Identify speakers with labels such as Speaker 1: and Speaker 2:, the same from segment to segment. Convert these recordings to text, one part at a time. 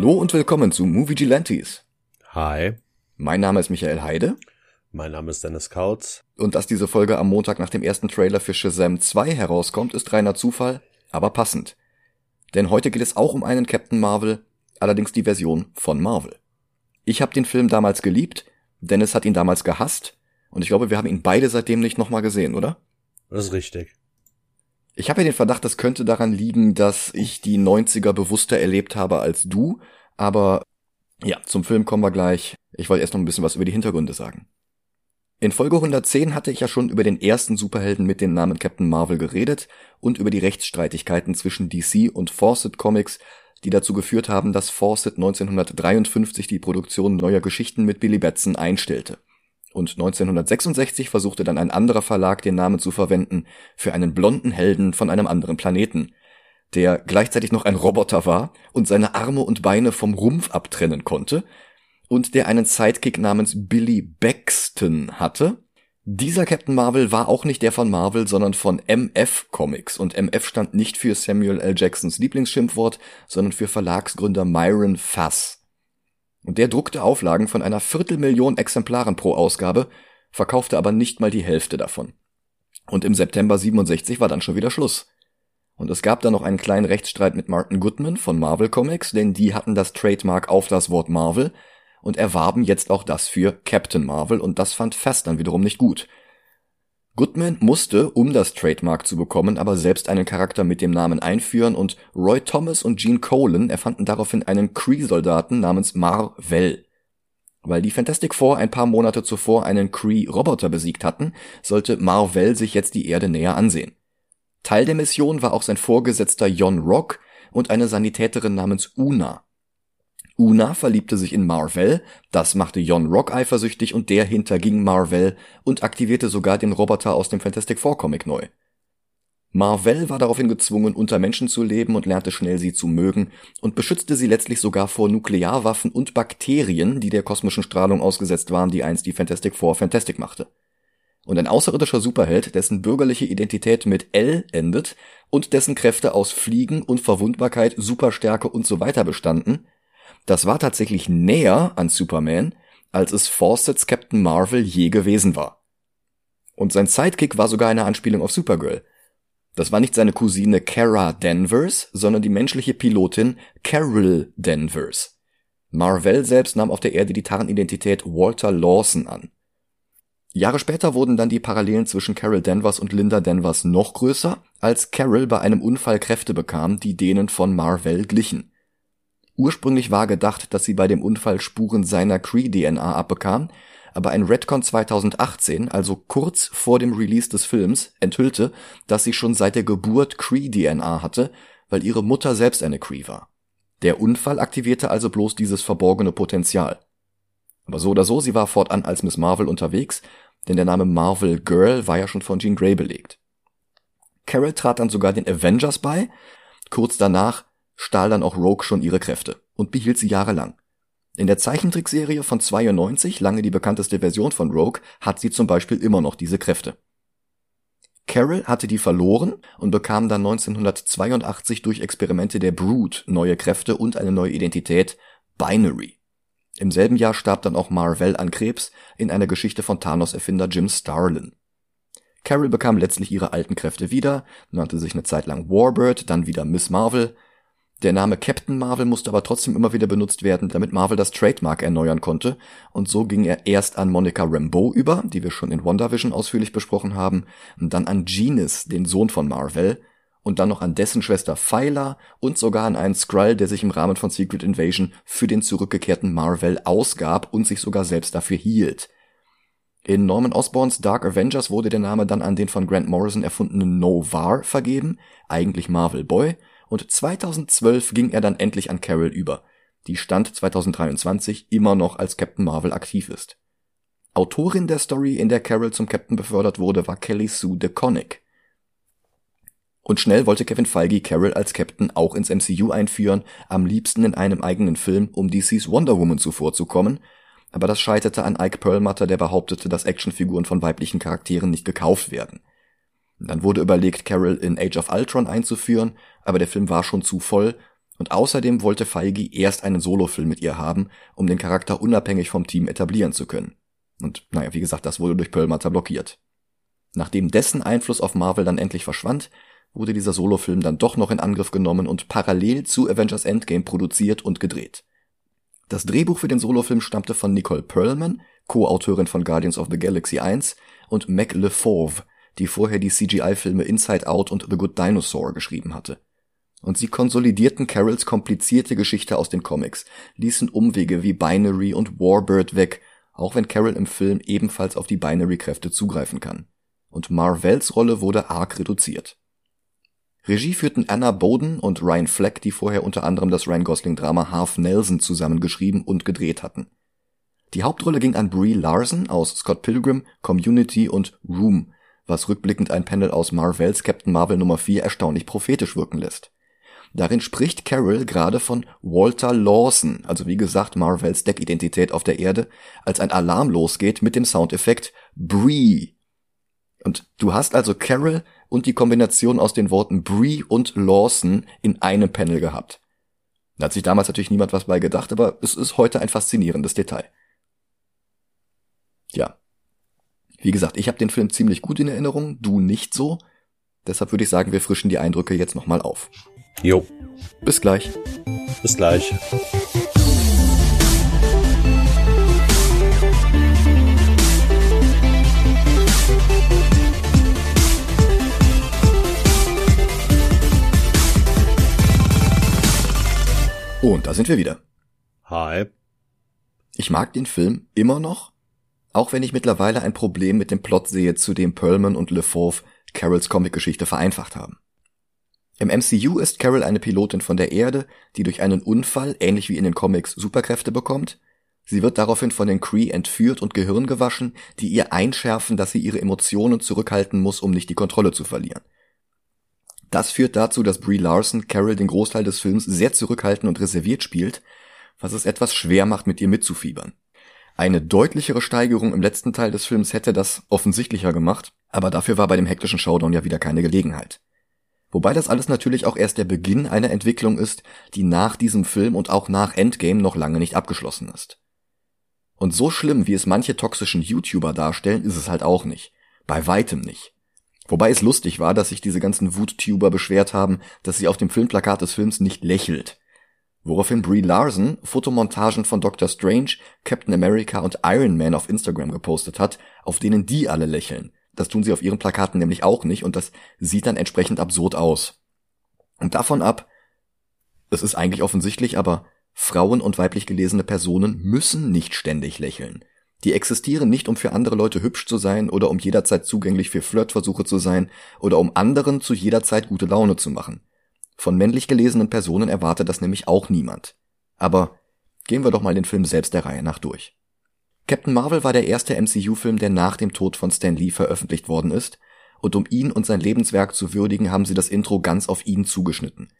Speaker 1: Hallo und willkommen zu Movie Gilantes.
Speaker 2: Hi,
Speaker 1: Mein Name ist Michael Heide
Speaker 2: mein Name ist Dennis Kautz.
Speaker 1: und dass diese Folge am Montag nach dem ersten Trailer für Shazam 2 herauskommt, ist reiner Zufall, aber passend. Denn heute geht es auch um einen Captain Marvel, allerdings die Version von Marvel. Ich habe den Film damals geliebt, Dennis hat ihn damals gehasst und ich glaube, wir haben ihn beide seitdem nicht nochmal gesehen, oder?
Speaker 2: Das ist richtig.
Speaker 1: Ich habe ja den Verdacht, das könnte daran liegen, dass ich die 90er bewusster erlebt habe als du, aber ja, zum Film kommen wir gleich. Ich wollte erst noch ein bisschen was über die Hintergründe sagen. In Folge 110 hatte ich ja schon über den ersten Superhelden mit dem Namen Captain Marvel geredet und über die Rechtsstreitigkeiten zwischen DC und Fawcett Comics, die dazu geführt haben, dass Fawcett 1953 die Produktion neuer Geschichten mit Billy Batson einstellte. Und 1966 versuchte dann ein anderer Verlag den Namen zu verwenden für einen blonden Helden von einem anderen Planeten, der gleichzeitig noch ein Roboter war und seine Arme und Beine vom Rumpf abtrennen konnte und der einen Sidekick namens Billy Baxton hatte. Dieser Captain Marvel war auch nicht der von Marvel, sondern von MF Comics und MF stand nicht für Samuel L. Jacksons Lieblingsschimpfwort, sondern für Verlagsgründer Myron Fass. Und der druckte Auflagen von einer Viertelmillion Exemplaren pro Ausgabe, verkaufte aber nicht mal die Hälfte davon. Und im September 67 war dann schon wieder Schluss. Und es gab dann noch einen kleinen Rechtsstreit mit Martin Goodman von Marvel Comics, denn die hatten das Trademark auf das Wort Marvel und erwarben jetzt auch das für Captain Marvel und das fand Fass dann wiederum nicht gut. Goodman musste, um das Trademark zu bekommen, aber selbst einen Charakter mit dem Namen einführen und Roy Thomas und Gene Colan erfanden daraufhin einen Kree-Soldaten namens Mar-Vell. Weil die Fantastic Four ein paar Monate zuvor einen Kree-Roboter besiegt hatten, sollte Mar-Vell sich jetzt die Erde näher ansehen. Teil der Mission war auch sein Vorgesetzter Jon Rock und eine Sanitäterin namens Una. Una verliebte sich in Marvel, das machte Jon Rock eifersüchtig und der hinterging Marvel und aktivierte sogar den Roboter aus dem Fantastic Four Comic neu. Marvel war daraufhin gezwungen, unter Menschen zu leben und lernte schnell sie zu mögen und beschützte sie letztlich sogar vor Nuklearwaffen und Bakterien, die der kosmischen Strahlung ausgesetzt waren, die einst die Fantastic Four Fantastic machte. Und ein außerirdischer Superheld, dessen bürgerliche Identität mit L endet und dessen Kräfte aus Fliegen, Unverwundbarkeit, Superstärke und so weiter bestanden, das war tatsächlich näher an Superman, als es Fawcett's Captain Marvel je gewesen war. Und sein Sidekick war sogar eine Anspielung auf Supergirl. Das war nicht seine Cousine Kara Danvers, sondern die menschliche Pilotin Carol Danvers. Marvel selbst nahm auf der Erde die Tarnidentität Walter Lawson an. Jahre später wurden dann die Parallelen zwischen Carol Danvers und Linda Danvers noch größer, als Carol bei einem Unfall Kräfte bekam, die denen von Marvel glichen. Ursprünglich war gedacht, dass sie bei dem Unfall Spuren seiner Cree-DNA abbekam, aber ein Redcon 2018, also kurz vor dem Release des Films, enthüllte, dass sie schon seit der Geburt Cree-DNA hatte, weil ihre Mutter selbst eine Cree war. Der Unfall aktivierte also bloß dieses verborgene Potenzial. Aber so oder so, sie war fortan als Miss Marvel unterwegs, denn der Name Marvel Girl war ja schon von Jean Grey belegt. Carol trat dann sogar den Avengers bei, kurz danach stahl dann auch Rogue schon ihre Kräfte und behielt sie jahrelang. In der Zeichentrickserie von 92, lange die bekannteste Version von Rogue, hat sie zum Beispiel immer noch diese Kräfte. Carol hatte die verloren und bekam dann 1982 durch Experimente der Brood neue Kräfte und eine neue Identität, Binary. Im selben Jahr starb dann auch Marvel an Krebs in einer Geschichte von Thanos-Erfinder Jim Starlin. Carol bekam letztlich ihre alten Kräfte wieder, nannte sich eine Zeit lang Warbird, dann wieder Miss Marvel. Der Name Captain Marvel musste aber trotzdem immer wieder benutzt werden, damit Marvel das Trademark erneuern konnte, und so ging er erst an Monica Rambeau über, die wir schon in WandaVision ausführlich besprochen haben, und dann an Genius, den Sohn von Marvel, und dann noch an dessen Schwester Phyla und sogar an einen Skrull, der sich im Rahmen von Secret Invasion für den zurückgekehrten Marvel ausgab und sich sogar selbst dafür hielt. In Norman Osborns Dark Avengers wurde der Name dann an den von Grant Morrison erfundenen Novar vergeben, eigentlich Marvel Boy, und 2012 ging er dann endlich an Carol über, die Stand 2023 immer noch als Captain Marvel aktiv ist. Autorin der Story, in der Carol zum Captain befördert wurde, war Kelly Sue DeConnick. Und schnell wollte Kevin Feige Carol als Captain auch ins MCU einführen, am liebsten in einem eigenen Film, um DCs Wonder Woman zuvorzukommen, aber das scheiterte an Ike Perlmutter, der behauptete, dass Actionfiguren von weiblichen Charakteren nicht gekauft werden. Dann wurde überlegt, Carol in Age of Ultron einzuführen, aber der Film war schon zu voll Und außerdem wollte Feige erst einen Solofilm mit ihr haben, um den Charakter unabhängig vom Team etablieren zu können. Und naja, wie gesagt, das wurde durch Perlmutter blockiert. Nachdem dessen Einfluss auf Marvel dann endlich verschwand, wurde dieser Solofilm dann doch noch in Angriff genommen und parallel zu Avengers Endgame produziert und gedreht. Das Drehbuch für den Solofilm stammte von Nicole Perlman, Co-Autorin von Guardians of the Galaxy 1, und Mac LeFauve, die vorher die CGI-Filme Inside Out und The Good Dinosaur geschrieben hatte. Und sie konsolidierten Carols komplizierte Geschichte aus den Comics, ließen Umwege wie Binary und Warbird weg, auch wenn Carol im Film ebenfalls auf die Binary-Kräfte zugreifen kann. Und Marvells Rolle wurde arg reduziert. Regie führten Anna Boden und Ryan Fleck, die vorher unter anderem das Ryan Gosling-Drama Half Nelson zusammengeschrieben und gedreht hatten. Die Hauptrolle ging an Brie Larson aus Scott Pilgrim, Community und Room, was rückblickend ein Panel aus Marvels Captain Marvel Nummer 4 erstaunlich prophetisch wirken lässt. Darin spricht Carol gerade von Walter Lawson, also wie gesagt Marvels Deckidentität auf der Erde, als ein Alarm losgeht mit dem Soundeffekt Brie. Und du hast also Carol und die Kombination aus den Worten Brie und Lawson in einem Panel gehabt. Da hat sich damals natürlich niemand was bei gedacht, aber es ist heute ein faszinierendes Detail. Ja. Wie gesagt, ich habe den Film ziemlich gut in Erinnerung, du nicht so. Deshalb würde ich sagen, wir frischen die Eindrücke jetzt nochmal auf.
Speaker 2: Jo.
Speaker 1: Bis gleich.
Speaker 2: Bis gleich.
Speaker 1: Und da sind wir wieder.
Speaker 2: Hi.
Speaker 1: Ich mag den Film immer noch, auch wenn ich mittlerweile ein Problem mit dem Plot sehe, zu dem Perlman und LeFauve Carols Comicgeschichte vereinfacht haben. Im MCU ist Carol eine Pilotin von der Erde, die durch einen Unfall, ähnlich wie in den Comics, Superkräfte bekommt. Sie wird daraufhin von den Kree entführt und Gehirn gewaschen, die ihr einschärfen, dass sie ihre Emotionen zurückhalten muss, um nicht die Kontrolle zu verlieren. Das führt dazu, dass Brie Larson Carol den Großteil des Films sehr zurückhaltend und reserviert spielt, was es etwas schwer macht, mit ihr mitzufiebern. Eine deutlichere Steigerung im letzten Teil des Films hätte das offensichtlicher gemacht, aber dafür war bei dem hektischen Showdown ja wieder keine Gelegenheit. Wobei das alles natürlich auch erst der Beginn einer Entwicklung ist, die nach diesem Film und auch nach Endgame noch lange nicht abgeschlossen ist. Und so schlimm, wie es manche toxischen YouTuber darstellen, ist es halt auch nicht. Bei weitem nicht. Wobei es lustig war, dass sich diese ganzen Wuttuber beschwert haben, dass sie auf dem Filmplakat des Films nicht lächelt. Woraufhin Brie Larson Fotomontagen von Doctor Strange, Captain America und Iron Man auf Instagram gepostet hat, auf denen die alle lächeln. Das tun sie auf ihren Plakaten nämlich auch nicht und das sieht dann entsprechend absurd aus. Und davon ab, es ist eigentlich offensichtlich, aber Frauen und weiblich gelesene Personen müssen nicht ständig lächeln. Die existieren nicht, um für andere Leute hübsch zu sein oder um jederzeit zugänglich für Flirtversuche zu sein oder um anderen zu jeder Zeit gute Laune zu machen. Von männlich gelesenen Personen erwartet das nämlich auch niemand. Aber gehen wir doch mal den Film selbst der Reihe nach durch. Captain Marvel war der erste MCU-Film, der nach dem Tod von Stan Lee veröffentlicht worden ist, und um ihn und sein Lebenswerk zu würdigen, haben sie das Intro ganz auf ihn zugeschnitten.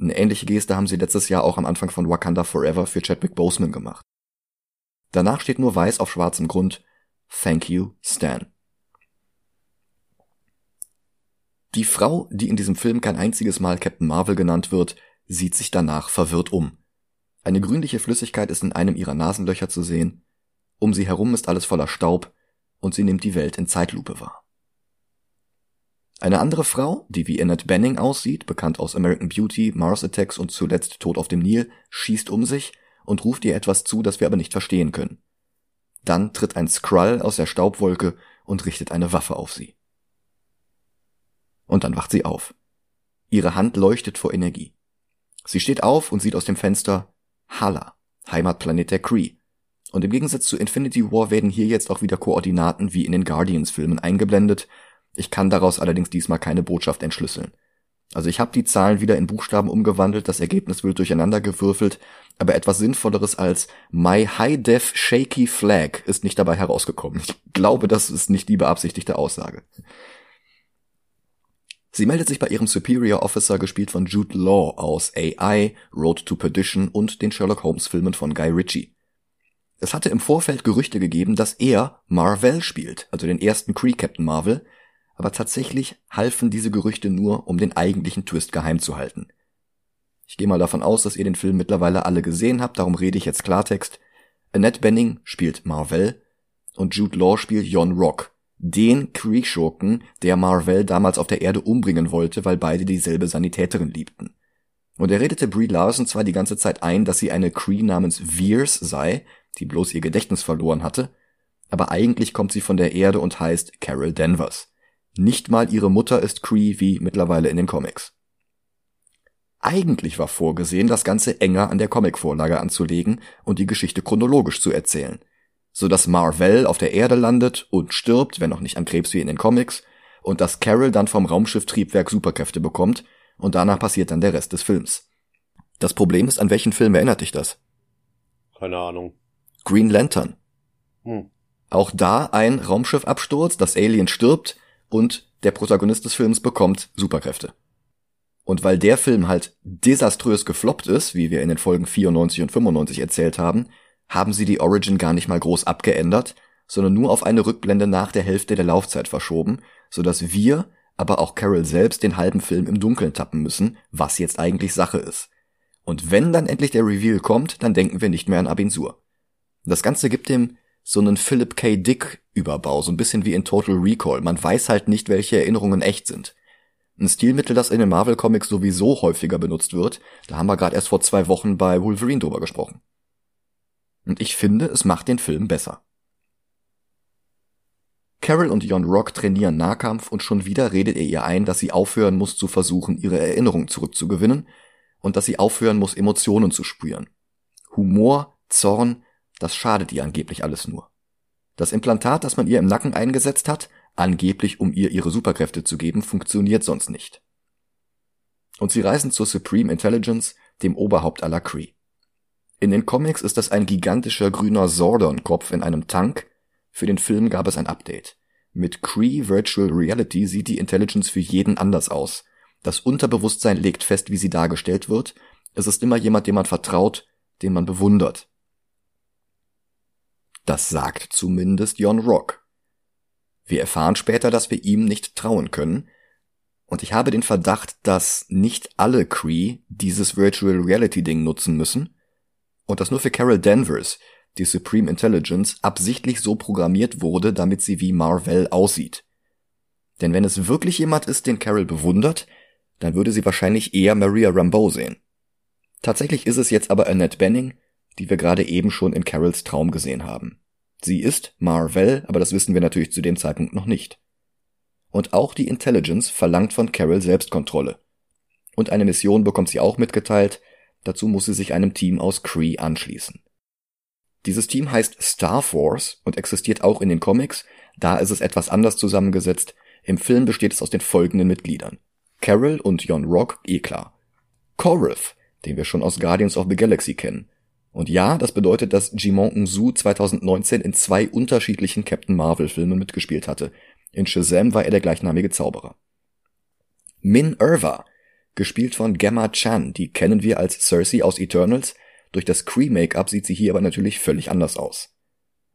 Speaker 1: Eine ähnliche Geste haben sie letztes Jahr auch am Anfang von Wakanda Forever für Chadwick Boseman gemacht. Danach steht nur weiß auf schwarzem Grund Thank you, Stan. Die Frau, die in diesem Film kein einziges Mal Captain Marvel genannt wird, sieht sich danach verwirrt um. Eine grünliche Flüssigkeit ist in einem ihrer Nasenlöcher zu sehen, um sie herum ist alles voller Staub und sie nimmt die Welt in Zeitlupe wahr. Eine andere Frau, die wie Annette Benning aussieht, bekannt aus American Beauty, Mars Attacks und zuletzt Tod auf dem Nil, schießt um sich und ruft ihr etwas zu, das wir aber nicht verstehen können. Dann tritt ein Skrull aus der Staubwolke und richtet eine Waffe auf sie. Und dann wacht sie auf. Ihre Hand leuchtet vor Energie. Sie steht auf und sieht aus dem Fenster Hala, Heimatplanet der Kree. Und im Gegensatz zu Infinity War werden hier jetzt auch wieder Koordinaten wie in den Guardians-Filmen eingeblendet. Ich kann daraus allerdings diesmal keine Botschaft entschlüsseln. Also ich habe die Zahlen wieder in Buchstaben umgewandelt, das Ergebnis wird durcheinander gewürfelt, aber etwas Sinnvolleres als My High Def Shaky Flag ist nicht dabei herausgekommen. Ich glaube, das ist nicht die beabsichtigte Aussage. Sie meldet sich bei ihrem Superior Officer, gespielt von Jude Law aus AI, Road to Perdition und den Sherlock Holmes Filmen von Guy Ritchie. Es hatte im Vorfeld Gerüchte gegeben, dass er Marvel spielt, also den ersten Cree Captain Marvel, aber tatsächlich halfen diese Gerüchte nur, um den eigentlichen Twist geheim zu halten. Ich gehe mal davon aus, dass ihr den Film mittlerweile alle gesehen habt, darum rede ich jetzt Klartext. Annette Benning spielt Marvel und Jude Law spielt Jon Rock, den Kree-Schurken, der Marvel damals auf der Erde umbringen wollte, weil beide dieselbe Sanitäterin liebten. Und er redete Brie Larson zwar die ganze Zeit ein, dass sie eine Cree namens Veers sei, die bloß ihr Gedächtnis verloren hatte, aber eigentlich kommt sie von der Erde und heißt Carol Danvers. Nicht mal ihre Mutter ist Cree wie mittlerweile in den Comics. Eigentlich war vorgesehen, das Ganze enger an der Comicvorlage anzulegen und die Geschichte chronologisch zu erzählen, so dass Marvel auf der Erde landet und stirbt, wenn auch nicht an Krebs wie in den Comics, und dass Carol dann vom Raumschifftriebwerk Superkräfte bekommt und danach passiert dann der Rest des Films. Das Problem ist, an welchen Film erinnert dich das?
Speaker 2: Keine Ahnung.
Speaker 1: Green Lantern.
Speaker 2: Hm.
Speaker 1: Auch da ein Raumschiffabsturz, das Alien stirbt und der Protagonist des Films bekommt Superkräfte. Und weil der Film halt desaströs gefloppt ist, wie wir in den Folgen 94 und 95 erzählt haben, haben sie die Origin gar nicht mal groß abgeändert, sondern nur auf eine Rückblende nach der Hälfte der Laufzeit verschoben, sodass wir aber auch Carol selbst den halben Film im Dunkeln tappen müssen, was jetzt eigentlich Sache ist. Und wenn dann endlich der Reveal kommt, dann denken wir nicht mehr an Abinsur. Das Ganze gibt dem so einen Philip K. Dick Überbau, so ein bisschen wie in Total Recall. Man weiß halt nicht, welche Erinnerungen echt sind. Ein Stilmittel, das in den Marvel Comics sowieso häufiger benutzt wird, da haben wir gerade erst vor zwei Wochen bei Wolverine drüber gesprochen. Und ich finde, es macht den Film besser. Carol und Jon Rock trainieren Nahkampf und schon wieder redet er ihr ein, dass sie aufhören muss zu versuchen, ihre Erinnerung zurückzugewinnen und dass sie aufhören muss, Emotionen zu spüren. Humor, Zorn, das schadet ihr angeblich alles nur. Das Implantat, das man ihr im Nacken eingesetzt hat, angeblich um ihr ihre Superkräfte zu geben, funktioniert sonst nicht. Und sie reisen zur Supreme Intelligence, dem Oberhaupt aller Kree. In den Comics ist das ein gigantischer grüner Zordon-Kopf in einem Tank, für den Film gab es ein Update. Mit Cree Virtual Reality sieht die Intelligence für jeden anders aus. Das Unterbewusstsein legt fest, wie sie dargestellt wird. Es ist immer jemand, dem man vertraut, den man bewundert. Das sagt zumindest Jon Rock. Wir erfahren später, dass wir ihm nicht trauen können. Und ich habe den Verdacht, dass nicht alle Cree dieses Virtual Reality Ding nutzen müssen. Und das nur für Carol Danvers, die Supreme Intelligence, absichtlich so programmiert wurde, damit sie wie Marvel aussieht. Denn wenn es wirklich jemand ist, den Carol bewundert, dann würde sie wahrscheinlich eher Maria Rambeau sehen. Tatsächlich ist es jetzt aber Annette Benning, die wir gerade eben schon in Carols Traum gesehen haben. Sie ist Marvel, aber das wissen wir natürlich zu dem Zeitpunkt noch nicht. Und auch die Intelligence verlangt von Carol Selbstkontrolle. Und eine Mission bekommt sie auch mitgeteilt, dazu muss sie sich einem Team aus Kree anschließen. Dieses Team heißt Star Force und existiert auch in den Comics, da ist es etwas anders zusammengesetzt. Im Film besteht es aus den folgenden Mitgliedern. Carol und Jon Rock, eh klar. Korith, den wir schon aus Guardians of the Galaxy kennen. Und ja, das bedeutet, dass Jimon Unsu 2019 in zwei unterschiedlichen Captain Marvel Filmen mitgespielt hatte. In Shazam war er der gleichnamige Zauberer. Min Irva, gespielt von Gemma Chan, die kennen wir als Cersei aus Eternals, durch das Cree-Make-up sieht sie hier aber natürlich völlig anders aus.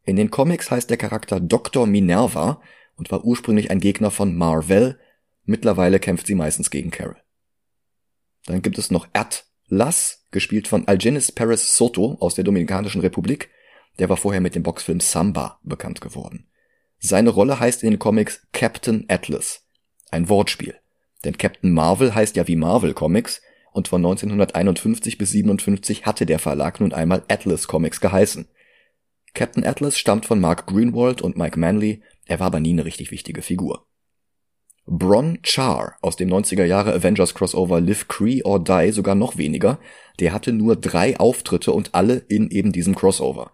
Speaker 1: In den Comics heißt der Charakter Dr. Minerva und war ursprünglich ein Gegner von Marvel, mittlerweile kämpft sie meistens gegen Carol. Dann gibt es noch Atlas, gespielt von Algenis Perez Soto aus der Dominikanischen Republik, der war vorher mit dem Boxfilm Samba bekannt geworden. Seine Rolle heißt in den Comics Captain Atlas, ein Wortspiel. Denn Captain Marvel heißt ja wie Marvel Comics und von 1951 bis 57 hatte der Verlag nun einmal Atlas Comics geheißen. Captain Atlas stammt von Mark Greenwald und Mike Manley, er war aber nie eine richtig wichtige Figur. Bron Char aus dem 90er Jahre Avengers Crossover Live Cree or Die sogar noch weniger, der hatte nur drei Auftritte und alle in eben diesem Crossover.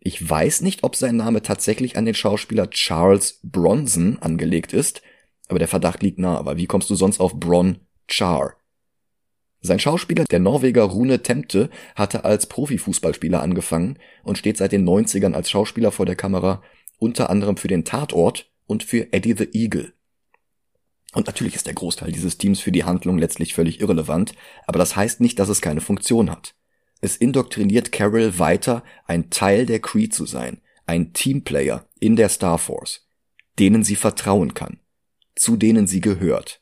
Speaker 1: Ich weiß nicht, ob sein Name tatsächlich an den Schauspieler Charles Bronson angelegt ist, aber der Verdacht liegt nahe, weil wie kommst du sonst auf Bron Char? Sein Schauspieler, der Norweger Rune Temte, hatte als Profifußballspieler angefangen und steht seit den 90ern als Schauspieler vor der Kamera, unter anderem für den Tatort und für Eddie the Eagle. Und natürlich ist der Großteil dieses Teams für die Handlung letztlich völlig irrelevant, aber das heißt nicht, dass es keine Funktion hat. Es indoktriniert Carol weiter, ein Teil der Cree zu sein, ein Teamplayer in der Star Force, denen sie vertrauen kann, zu denen sie gehört.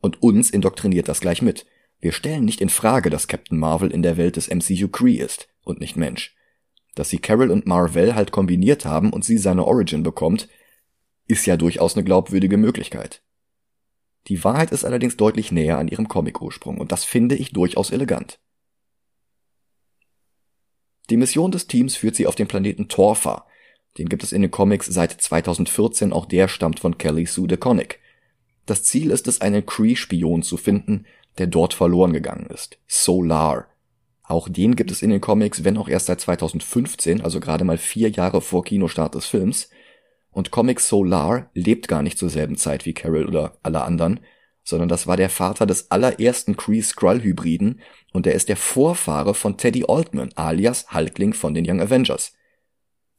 Speaker 1: Und uns indoktriniert das gleich mit. Wir stellen nicht in Frage, dass Captain Marvel in der Welt des MCU Kree ist und nicht Mensch. Dass sie Carol und Marvel halt kombiniert haben und sie seine Origin bekommt, ist ja durchaus eine glaubwürdige Möglichkeit. Die Wahrheit ist allerdings deutlich näher an ihrem Comic-Ursprung und das finde ich durchaus elegant. Die Mission des Teams führt sie auf den Planeten Torfa. Den gibt es in den Comics seit 2014, auch der stammt von Kelly Sue DeConnick. Das Ziel ist es, einen Kree-Spion zu finden, der dort verloren gegangen ist. Solar. Auch den gibt es in den Comics, wenn auch erst seit 2015, also gerade mal vier Jahre vor Kinostart des Films. Und Comic Solar lebt gar nicht zur selben Zeit wie Carol oder alle anderen, sondern das war der Vater des allerersten Kree-Skrull-Hybriden und er ist der Vorfahre von Teddy Altman, alias Hulkling von den Young Avengers.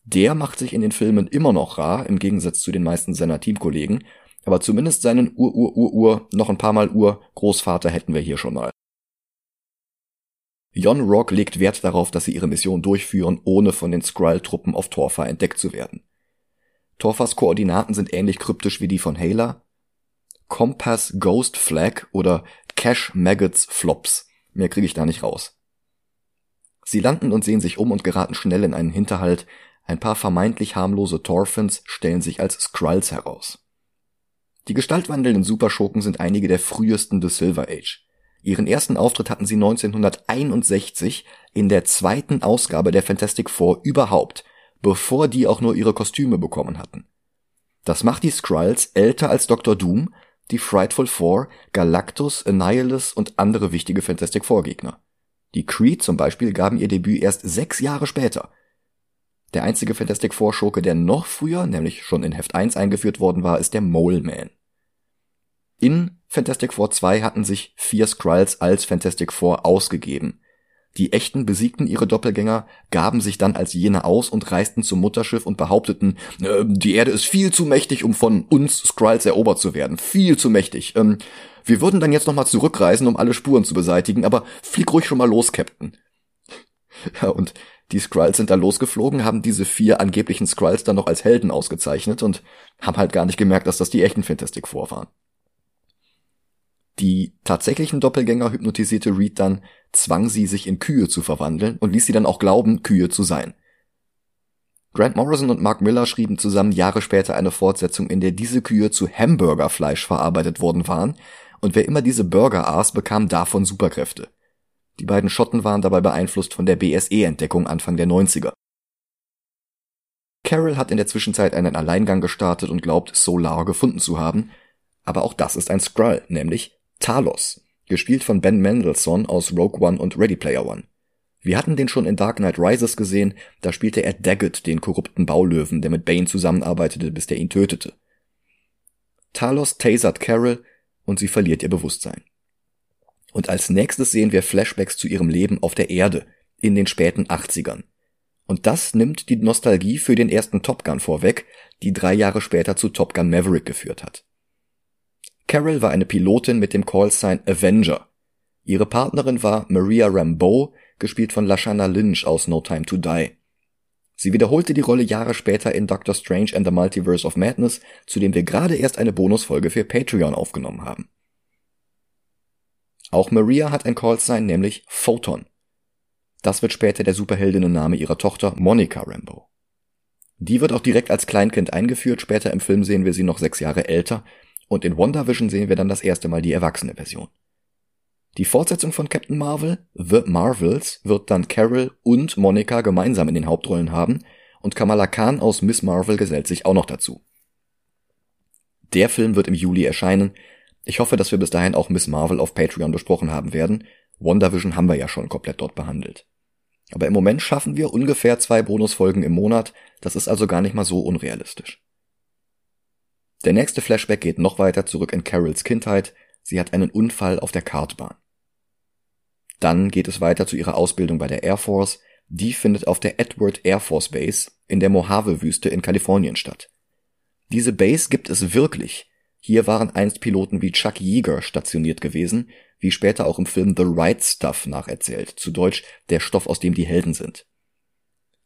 Speaker 1: Der macht sich in den Filmen immer noch rar, im Gegensatz zu den meisten seiner Teamkollegen, aber zumindest seinen Ur-Ur-Ur-Ur, noch ein paar Mal Ur-Großvater hätten wir hier schon mal. Jon Rock legt Wert darauf, dass sie ihre Mission durchführen, ohne von den Skrull-Truppen auf Torfa entdeckt zu werden. Torfas Koordinaten sind ähnlich kryptisch wie die von Hela. Compass Ghost Flag oder Cash Maggots Flops. Mehr kriege ich da nicht raus. Sie landen und sehen sich um und geraten schnell in einen Hinterhalt. Ein paar vermeintlich harmlose Torfins stellen sich als Skrulls heraus. Die gestaltwandelnden Superschurken sind einige der frühesten des Silver Age. Ihren ersten Auftritt hatten sie 1961 in der zweiten Ausgabe der Fantastic Four überhaupt, bevor die auch nur ihre Kostüme bekommen hatten. Das macht die Skrulls älter als Dr. Doom, die Frightful Four, Galactus, Annihilus und andere wichtige Fantastic Four Gegner. Die Creed zum Beispiel gaben ihr Debüt erst sechs Jahre später. Der einzige Fantastic Four Schurke, der noch früher, nämlich schon in Heft 1 eingeführt worden war, ist der Mole Man. In Fantastic Four 2 hatten sich vier Skrulls als Fantastic Four ausgegeben. Die Echten besiegten ihre Doppelgänger, gaben sich dann als jene aus und reisten zum Mutterschiff und behaupteten, äh, die Erde ist viel zu mächtig, um von uns Skrulls erobert zu werden. Viel zu mächtig. Ähm, wir würden dann jetzt nochmal zurückreisen, um alle Spuren zu beseitigen, aber flieg ruhig schon mal los, Captain. Ja, und die Skrulls sind da losgeflogen, haben diese vier angeblichen Skrulls dann noch als Helden ausgezeichnet und haben halt gar nicht gemerkt, dass das die echten Fantastic Four waren. Die tatsächlichen Doppelgänger hypnotisierte Reed dann, zwang sie, sich in Kühe zu verwandeln und ließ sie dann auch glauben, Kühe zu sein. Grant Morrison und Mark Miller schrieben zusammen Jahre später eine Fortsetzung, in der diese Kühe zu Hamburgerfleisch verarbeitet worden waren, und wer immer diese Burger aß, bekam davon Superkräfte. Die beiden Schotten waren dabei beeinflusst von der BSE-Entdeckung Anfang der 90er. Carol hat in der Zwischenzeit einen Alleingang gestartet und glaubt, Solar gefunden zu haben, aber auch das ist ein Skrull, nämlich Talos, gespielt von Ben Mendelssohn aus Rogue One und Ready Player One. Wir hatten den schon in Dark Knight Rises gesehen, da spielte er Daggett, den korrupten Baulöwen, der mit Bane zusammenarbeitete, bis der ihn tötete. Talos tasert Carol und sie verliert ihr Bewusstsein. Und als nächstes sehen wir Flashbacks zu ihrem Leben auf der Erde in den späten 80ern. Und das nimmt die Nostalgie für den ersten Top Gun vorweg, die drei Jahre später zu Top Gun Maverick geführt hat. Carol war eine Pilotin mit dem Callsign Avenger. Ihre Partnerin war Maria Rambeau, gespielt von Lashana Lynch aus No Time to Die. Sie wiederholte die Rolle Jahre später in Doctor Strange and the Multiverse of Madness, zu dem wir gerade erst eine Bonusfolge für Patreon aufgenommen haben. Auch Maria hat ein Callsign, nämlich Photon. Das wird später der Superheldinnenname ihrer Tochter Monica Rambeau. Die wird auch direkt als Kleinkind eingeführt, später im Film sehen wir sie noch sechs Jahre älter, und in WandaVision sehen wir dann das erste Mal die erwachsene Version. Die Fortsetzung von Captain Marvel, The Marvels, wird dann Carol und Monica gemeinsam in den Hauptrollen haben und Kamala Khan aus Miss Marvel gesellt sich auch noch dazu. Der Film wird im Juli erscheinen. Ich hoffe, dass wir bis dahin auch Miss Marvel auf Patreon besprochen haben werden. WandaVision haben wir ja schon komplett dort behandelt. Aber im Moment schaffen wir ungefähr zwei Bonusfolgen im Monat, das ist also gar nicht mal so unrealistisch. Der nächste Flashback geht noch weiter zurück in Carols Kindheit. Sie hat einen Unfall auf der Kartbahn. Dann geht es weiter zu ihrer Ausbildung bei der Air Force. Die findet auf der Edward Air Force Base in der Mojave-Wüste in Kalifornien statt. Diese Base gibt es wirklich. Hier waren einst Piloten wie Chuck Yeager stationiert gewesen, wie später auch im Film The Right Stuff nacherzählt, zu Deutsch der Stoff, aus dem die Helden sind.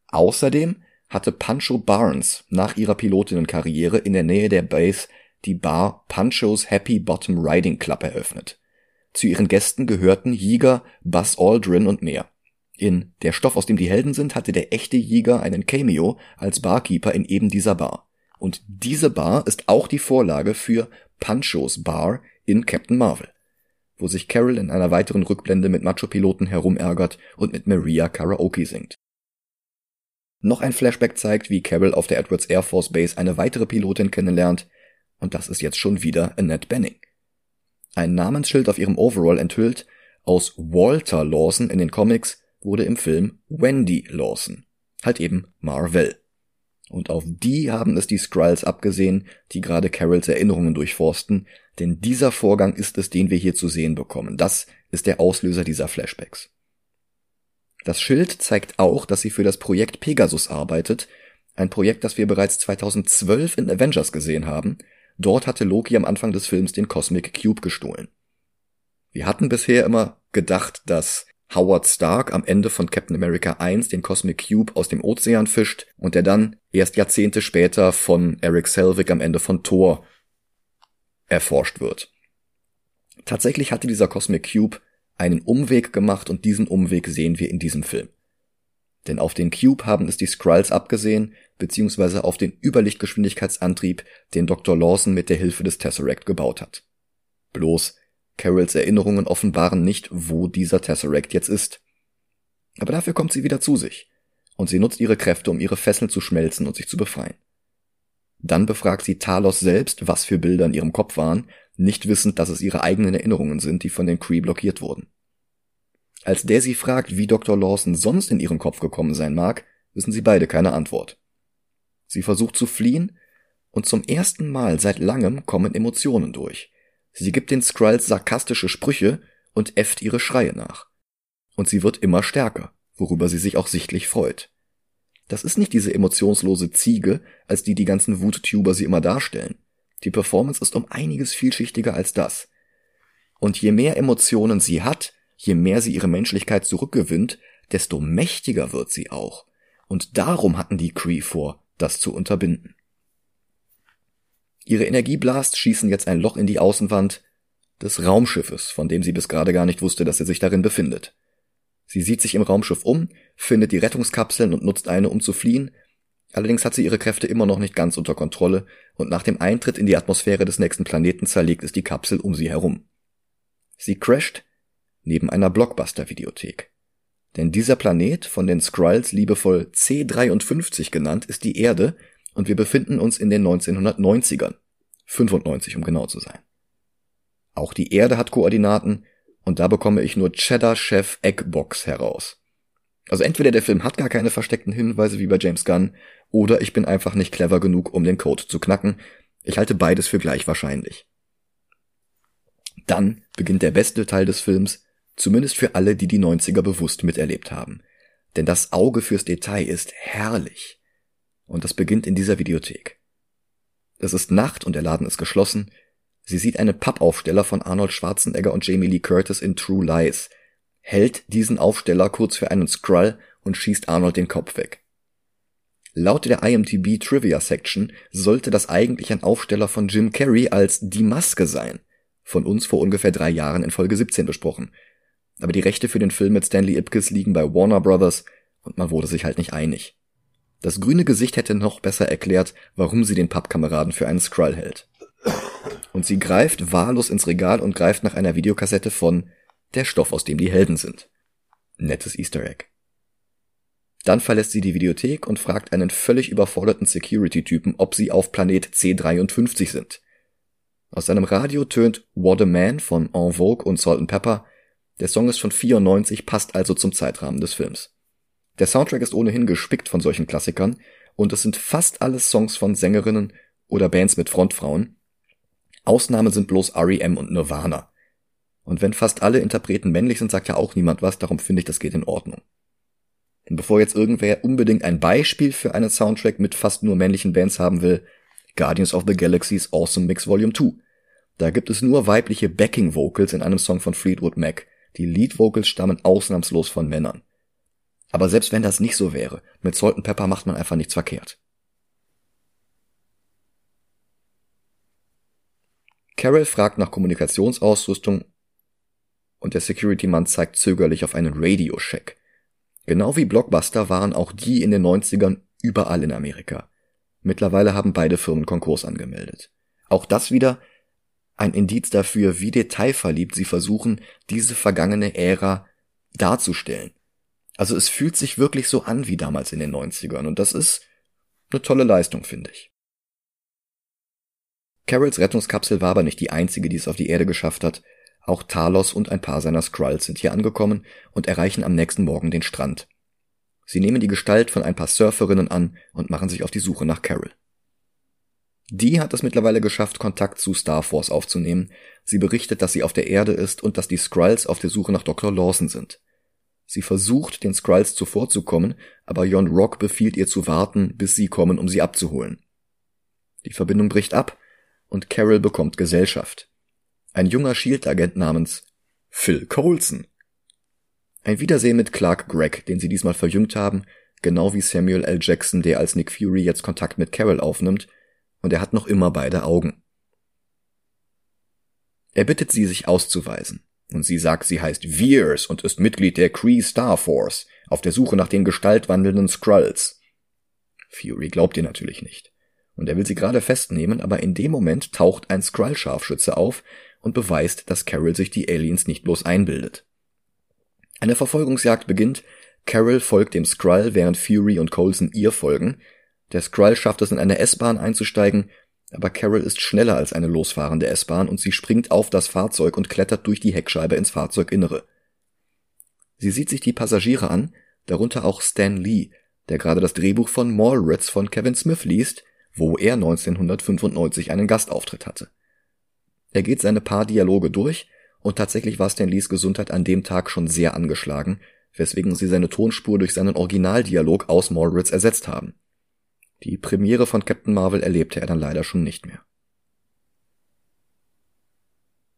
Speaker 1: Außerdem hatte Pancho Barnes nach ihrer Pilotinnenkarriere in der Nähe der Base die Bar Pancho's Happy Bottom Riding Club eröffnet. zu ihren Gästen gehörten Jäger Buzz Aldrin und mehr. In Der Stoff, aus dem die Helden sind, hatte der echte Jäger einen Cameo als Barkeeper in eben dieser Bar. Und diese Bar ist auch die Vorlage für Panchos Bar in Captain Marvel, wo sich Carol in einer weiteren Rückblende mit Macho-Piloten herumärgert und mit Maria Karaoke singt. Noch ein Flashback zeigt, wie Carol auf der Edwards Air Force Base eine weitere Pilotin kennenlernt, und das ist jetzt schon wieder Annette Benning. Ein Namensschild auf ihrem Overall enthüllt, aus Walter Lawson in den Comics wurde im Film Wendy Lawson, halt eben Marvel. Und auf die haben es die Skrulls abgesehen, die gerade Carols Erinnerungen durchforsten, denn dieser Vorgang ist es, den wir hier zu sehen bekommen. Das ist der Auslöser dieser Flashbacks. Das Schild zeigt auch, dass sie für das Projekt Pegasus arbeitet, ein Projekt, das wir bereits 2012 in Avengers gesehen haben. Dort hatte Loki am Anfang des Films den Cosmic Cube gestohlen. Wir hatten bisher immer gedacht, dass Howard Stark am Ende von Captain America 1 den Cosmic Cube aus dem Ozean fischt und der dann erst Jahrzehnte später von Eric Selvig am Ende von Thor erforscht wird. Tatsächlich hatte dieser Cosmic Cube einen Umweg gemacht und diesen Umweg sehen wir in diesem Film. Denn auf den Cube haben es die Skrulls abgesehen, beziehungsweise auf den Überlichtgeschwindigkeitsantrieb, den Dr. Lawson mit der Hilfe des Tesseract gebaut hat. Bloß Carols Erinnerungen offenbaren nicht, wo dieser Tesseract jetzt ist. Aber dafür kommt sie wieder zu sich. Und sie nutzt ihre Kräfte, um ihre Fesseln zu schmelzen und sich zu befreien. Dann befragt sie Talos selbst, was für Bilder in ihrem Kopf waren, nicht wissend, dass es ihre eigenen Erinnerungen sind, die von den Cree blockiert wurden. Als der sie fragt, wie Dr. Lawson sonst in ihren Kopf gekommen sein mag, wissen sie beide keine Antwort. Sie versucht zu fliehen, und zum ersten Mal seit langem kommen Emotionen durch. Sie gibt den Skrulls sarkastische Sprüche und äfft ihre Schreie nach. Und sie wird immer stärker, worüber sie sich auch sichtlich freut. Das ist nicht diese emotionslose Ziege, als die die ganzen Wuttuber sie immer darstellen. Die Performance ist um einiges vielschichtiger als das. Und je mehr Emotionen sie hat, je mehr sie ihre Menschlichkeit zurückgewinnt, desto mächtiger wird sie auch. Und darum hatten die Cree vor, das zu unterbinden. Ihre Energieblast schießen jetzt ein Loch in die Außenwand des Raumschiffes, von dem sie bis gerade gar nicht wusste, dass er sich darin befindet. Sie sieht sich im Raumschiff um, findet die Rettungskapseln und nutzt eine, um zu fliehen. Allerdings hat sie ihre Kräfte immer noch nicht ganz unter Kontrolle und nach dem Eintritt in die Atmosphäre des nächsten Planeten zerlegt es die Kapsel um sie herum. Sie crasht neben einer Blockbuster-Videothek. Denn dieser Planet, von den Skrulls liebevoll C53 genannt, ist die Erde und wir befinden uns in den 1990ern. 95, um genau zu sein. Auch die Erde hat Koordinaten und da bekomme ich nur Cheddar Chef Eggbox heraus. Also entweder der Film hat gar keine versteckten Hinweise wie bei James Gunn oder ich bin einfach nicht clever genug, um den Code zu knacken. Ich halte beides für gleich wahrscheinlich. Dann beginnt der beste Teil des Films, zumindest für alle, die die 90er bewusst miterlebt haben. Denn das Auge fürs Detail ist herrlich. Und das beginnt in dieser Videothek. Es ist Nacht und der Laden ist geschlossen. Sie sieht einen Pappaufsteller von Arnold Schwarzenegger und Jamie Lee Curtis in True Lies, hält diesen Aufsteller kurz für einen Skrull und schießt Arnold den Kopf weg. Laut der IMDb Trivia Section sollte das eigentlich ein Aufsteller von Jim Carrey als Die Maske sein, von uns vor ungefähr drei Jahren in Folge 17 besprochen. Aber die Rechte für den Film mit Stanley Ipkiss liegen bei Warner Brothers und man wurde sich halt nicht einig. Das grüne Gesicht hätte noch besser erklärt, warum sie den Pappkameraden für einen Skrull hält. Und sie greift wahllos ins Regal und greift nach einer Videokassette von Der Stoff, aus dem die Helden sind. Nettes Easter Egg. Dann verlässt sie die Videothek und fragt einen völlig überforderten Security-Typen, ob sie auf Planet C53 sind. Aus seinem Radio tönt What a Man von En Vogue und Salt Pepper. Der Song ist von 94, passt also zum Zeitrahmen des Films. Der Soundtrack ist ohnehin gespickt von solchen Klassikern und es sind fast alles Songs von Sängerinnen oder Bands mit Frontfrauen. Ausnahmen sind bloß REM und Nirvana. Und wenn fast alle Interpreten männlich sind, sagt ja auch niemand was, darum finde ich, das geht in Ordnung. Und bevor jetzt irgendwer unbedingt ein Beispiel für einen Soundtrack mit fast nur männlichen Bands haben will, Guardians of the Galaxy's Awesome Mix Volume 2. Da gibt es nur weibliche Backing Vocals in einem Song von Fleetwood Mac. Die Lead Vocals stammen ausnahmslos von Männern. Aber selbst wenn das nicht so wäre, mit Salt Pepper macht man einfach nichts verkehrt. Carol fragt nach Kommunikationsausrüstung und der Security-Mann zeigt zögerlich auf einen Radio-Check. Genau wie Blockbuster waren auch die in den 90ern überall in Amerika. Mittlerweile haben beide Firmen Konkurs angemeldet. Auch das wieder ein Indiz dafür, wie detailverliebt sie versuchen, diese vergangene Ära darzustellen. Also es fühlt sich wirklich so an wie damals in den 90ern und das ist eine tolle Leistung, finde ich. Carols Rettungskapsel war aber nicht die einzige, die es auf die Erde geschafft hat. Auch Talos und ein paar seiner Skrulls sind hier angekommen und erreichen am nächsten Morgen den Strand. Sie nehmen die Gestalt von ein paar Surferinnen an und machen sich auf die Suche nach Carol. Die hat es mittlerweile geschafft, Kontakt zu Starforce aufzunehmen. Sie berichtet, dass sie auf der Erde ist und dass die Skrulls auf der Suche nach Dr. Lawson sind. Sie versucht, den Skrulls zuvorzukommen, aber Jon Rock befiehlt ihr zu warten, bis sie kommen, um sie abzuholen. Die Verbindung bricht ab und Carol bekommt Gesellschaft. Ein junger Shield-Agent namens Phil Coulson. Ein Wiedersehen mit Clark Gregg, den sie diesmal verjüngt haben, genau wie Samuel L. Jackson, der als Nick Fury jetzt Kontakt mit Carol aufnimmt, und er hat noch immer beide Augen. Er bittet sie, sich auszuweisen, und sie sagt, sie heißt Veers und ist Mitglied der Kree Star Force, auf der Suche nach den gestaltwandelnden Skrulls. Fury glaubt ihr natürlich nicht und er will sie gerade festnehmen, aber in dem Moment taucht ein Skrull-Scharfschütze auf und beweist, dass Carol sich die Aliens nicht bloß einbildet. Eine Verfolgungsjagd beginnt, Carol folgt dem Skrull, während Fury und Coulson ihr folgen. Der Skrull schafft es in eine S-Bahn einzusteigen, aber Carol ist schneller als eine losfahrende S-Bahn und sie springt auf das Fahrzeug und klettert durch die Heckscheibe ins Fahrzeuginnere. Sie sieht sich die Passagiere an, darunter auch Stan Lee, der gerade das Drehbuch von Mallrats von Kevin Smith liest wo er 1995 einen Gastauftritt hatte. Er geht seine paar Dialoge durch und tatsächlich war Stan Lees Gesundheit an dem Tag schon sehr angeschlagen, weswegen sie seine Tonspur durch seinen Originaldialog aus Mallrats ersetzt haben. Die Premiere von Captain Marvel erlebte er dann leider schon nicht mehr.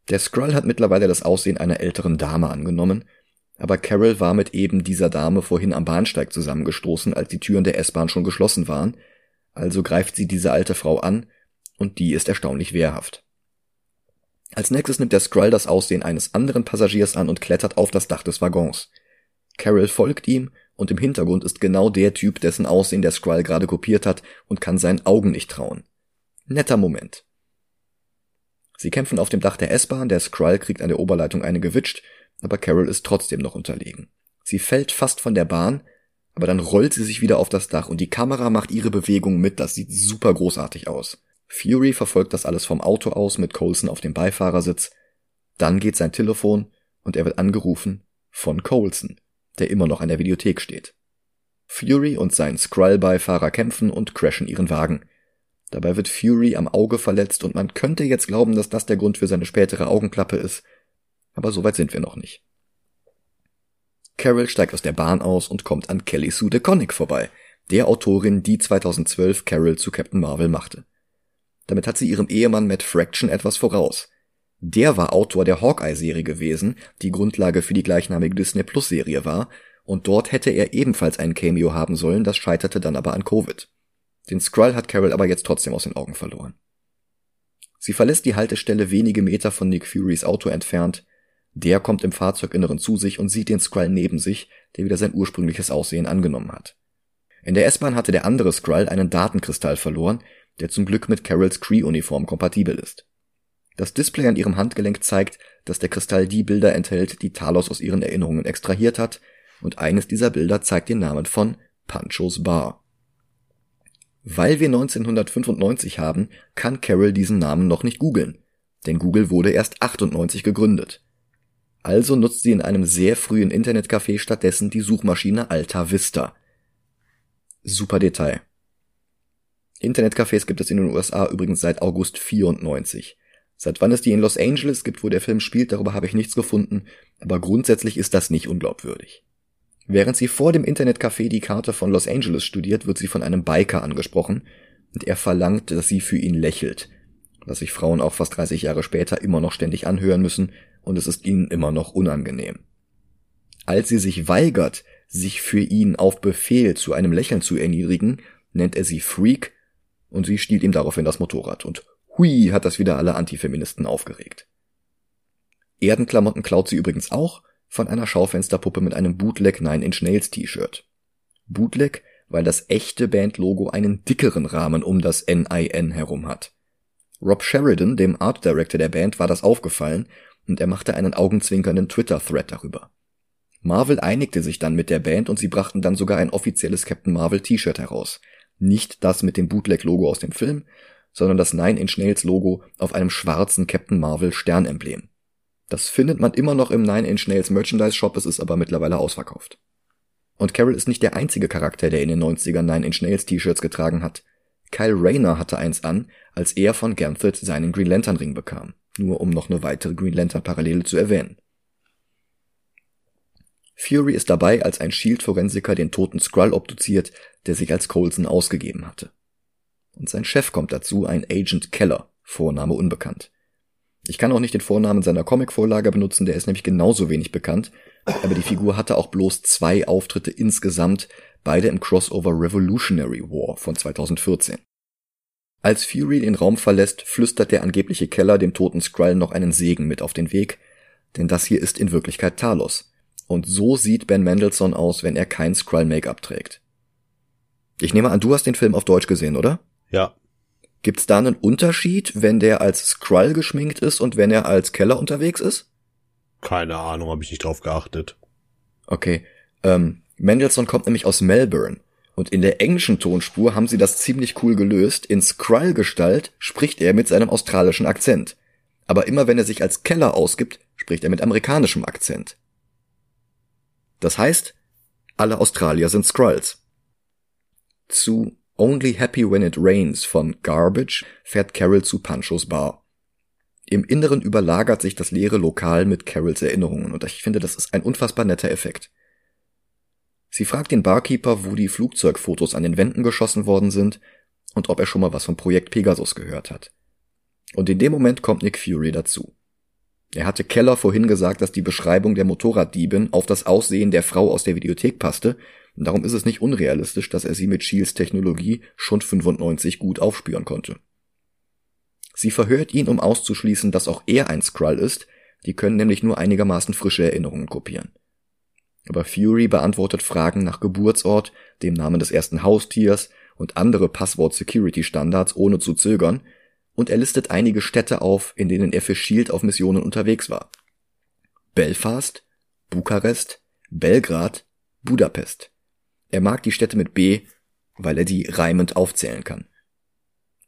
Speaker 1: Der Skrull hat mittlerweile das Aussehen einer älteren Dame angenommen, aber Carol war mit eben dieser Dame vorhin am Bahnsteig zusammengestoßen, als die Türen der S-Bahn schon geschlossen waren, also greift sie diese alte Frau an, und die ist erstaunlich wehrhaft. Als nächstes nimmt der Skrull das Aussehen eines anderen Passagiers an und klettert auf das Dach des Waggons. Carol folgt ihm, und im Hintergrund ist genau der Typ, dessen Aussehen der Skrull gerade kopiert hat und kann seinen Augen nicht trauen. Netter Moment. Sie kämpfen auf dem Dach der S-Bahn, der Skrull kriegt an der Oberleitung eine gewitscht, aber Carol ist trotzdem noch unterlegen. Sie fällt fast von der Bahn, aber dann rollt sie sich wieder auf das Dach und die Kamera macht ihre Bewegung mit. Das sieht super großartig aus. Fury verfolgt das alles vom Auto aus mit Colson auf dem Beifahrersitz. Dann geht sein Telefon und er wird angerufen von Colson, der immer noch an der Videothek steht. Fury und sein Skrull-Beifahrer kämpfen und crashen ihren Wagen. Dabei wird Fury am Auge verletzt und man könnte jetzt glauben, dass das der Grund für seine spätere Augenklappe ist. Aber so weit sind wir noch nicht. Carol steigt aus der Bahn aus und kommt an Kelly Sue DeConnick vorbei, der Autorin, die 2012 Carol zu Captain Marvel machte. Damit hat sie ihrem Ehemann Matt Fraction etwas voraus. Der war Autor der Hawkeye-Serie gewesen, die Grundlage für die gleichnamige Disney Plus-Serie war, und dort hätte er ebenfalls ein Cameo haben sollen, das scheiterte dann aber an Covid. Den Skrull hat Carol aber jetzt trotzdem aus den Augen verloren. Sie verlässt die Haltestelle wenige Meter von Nick Furys Auto entfernt, der kommt im Fahrzeuginneren zu sich und sieht den Skrull neben sich, der wieder sein ursprüngliches Aussehen angenommen hat. In der S-Bahn hatte der andere Skrull einen Datenkristall verloren, der zum Glück mit Carols Cree-Uniform kompatibel ist. Das Display an ihrem Handgelenk zeigt, dass der Kristall die Bilder enthält, die Talos aus ihren Erinnerungen extrahiert hat, und eines dieser Bilder zeigt den Namen von Panchos Bar. Weil wir 1995 haben, kann Carol diesen Namen noch nicht googeln, denn Google wurde erst 98 gegründet. Also nutzt sie in einem sehr frühen Internetcafé stattdessen die Suchmaschine Alta Vista. Super Detail. Internetcafés gibt es in den USA übrigens seit August 94. Seit wann es die in Los Angeles gibt, wo der Film spielt, darüber habe ich nichts gefunden, aber grundsätzlich ist das nicht unglaubwürdig. Während sie vor dem Internetcafé die Karte von Los Angeles studiert, wird sie von einem Biker angesprochen und er verlangt, dass sie für ihn lächelt, was sich Frauen auch fast 30 Jahre später immer noch ständig anhören müssen, und es ist ihnen immer noch unangenehm. Als sie sich weigert, sich für ihn auf Befehl zu einem Lächeln zu erniedrigen, nennt er sie Freak und sie stiehlt ihm daraufhin das Motorrad und hui hat das wieder alle Antifeministen aufgeregt. Erdenklamotten klaut sie übrigens auch von einer Schaufensterpuppe mit einem Bootleg Nine Inch Nails T-Shirt. Bootleg, weil das echte Bandlogo einen dickeren Rahmen um das NIN herum hat. Rob Sheridan, dem Art Director der Band, war das aufgefallen und er machte einen augenzwinkernden Twitter-Thread darüber. Marvel einigte sich dann mit der Band und sie brachten dann sogar ein offizielles Captain Marvel T-Shirt heraus. Nicht das mit dem Bootleg-Logo aus dem Film, sondern das Nine Inch Nails Logo auf einem schwarzen Captain Marvel Sternemblem. Das findet man immer noch im Nine Inch Nails Merchandise Shop, es ist aber mittlerweile ausverkauft. Und Carol ist nicht der einzige Charakter, der in den 90ern Nine Inch Nails T-Shirts getragen hat. Kyle Rayner hatte eins an, als er von Ganthet seinen Green Lantern Ring bekam. Nur um noch eine weitere Green Lantern Parallele zu erwähnen. Fury ist dabei, als ein Shield-Forensiker den toten Skrull obduziert, der sich als Coulson ausgegeben hatte. Und sein Chef kommt dazu, ein Agent Keller, Vorname unbekannt. Ich kann auch nicht den Vornamen seiner Comicvorlage benutzen, der ist nämlich genauso wenig bekannt, aber die Figur hatte auch bloß zwei Auftritte insgesamt, beide im Crossover Revolutionary War von 2014. Als Fury den Raum verlässt, flüstert der angebliche Keller dem toten Skrull noch einen Segen mit auf den Weg, denn das hier ist in Wirklichkeit Talos. Und so sieht Ben Mendelssohn aus, wenn er kein Skrull-Make-up trägt. Ich nehme an, du hast den Film auf Deutsch gesehen, oder?
Speaker 2: Ja.
Speaker 1: Gibt's da einen Unterschied, wenn der als Skrull geschminkt ist und wenn er als Keller unterwegs ist?
Speaker 2: Keine Ahnung, habe ich nicht drauf geachtet.
Speaker 1: Okay. Ähm, Mendelssohn kommt nämlich aus Melbourne. Und in der englischen Tonspur haben sie das ziemlich cool gelöst. In Skrull-Gestalt spricht er mit seinem australischen Akzent. Aber immer wenn er sich als Keller ausgibt, spricht er mit amerikanischem Akzent. Das heißt, alle Australier sind Skrulls. Zu Only Happy When It Rains von Garbage fährt Carol zu Panchos Bar. Im Inneren überlagert sich das leere Lokal mit Carols Erinnerungen und ich finde, das ist ein unfassbar netter Effekt. Sie fragt den Barkeeper, wo die Flugzeugfotos an den Wänden geschossen worden sind und ob er schon mal was vom Projekt Pegasus gehört hat. Und in dem Moment kommt Nick Fury dazu. Er hatte Keller vorhin gesagt, dass die Beschreibung der Motorraddiebin auf das Aussehen der Frau aus der Videothek passte, und darum ist es nicht unrealistisch, dass er sie mit Shields Technologie schon 95 gut aufspüren konnte. Sie verhört ihn, um auszuschließen, dass auch er ein Skrull ist, die können nämlich nur einigermaßen frische Erinnerungen kopieren. Aber Fury beantwortet Fragen nach Geburtsort, dem Namen des ersten Haustiers und andere Passwort-Security-Standards ohne zu zögern, und er listet einige Städte auf, in denen er für Shield auf Missionen unterwegs war. Belfast, Bukarest, Belgrad, Budapest. Er mag die Städte mit B, weil er die reimend aufzählen kann.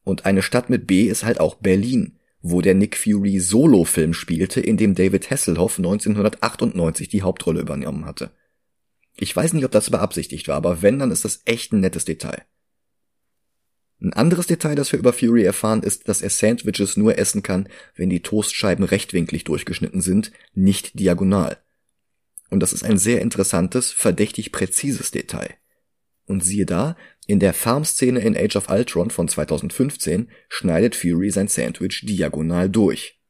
Speaker 1: Und eine Stadt mit B ist halt auch Berlin, wo der Nick Fury Solo-Film spielte, in dem David Hasselhoff 1998 die Hauptrolle übernommen hatte. Ich weiß nicht, ob das beabsichtigt war, aber wenn, dann ist das echt ein nettes Detail. Ein anderes Detail, das wir über Fury erfahren, ist, dass er Sandwiches nur essen kann, wenn die Toastscheiben rechtwinklig durchgeschnitten sind, nicht diagonal. Und das ist ein sehr interessantes, verdächtig präzises Detail. Und siehe da, in der Farm-Szene in Age of Ultron von 2015 schneidet Fury sein Sandwich diagonal durch.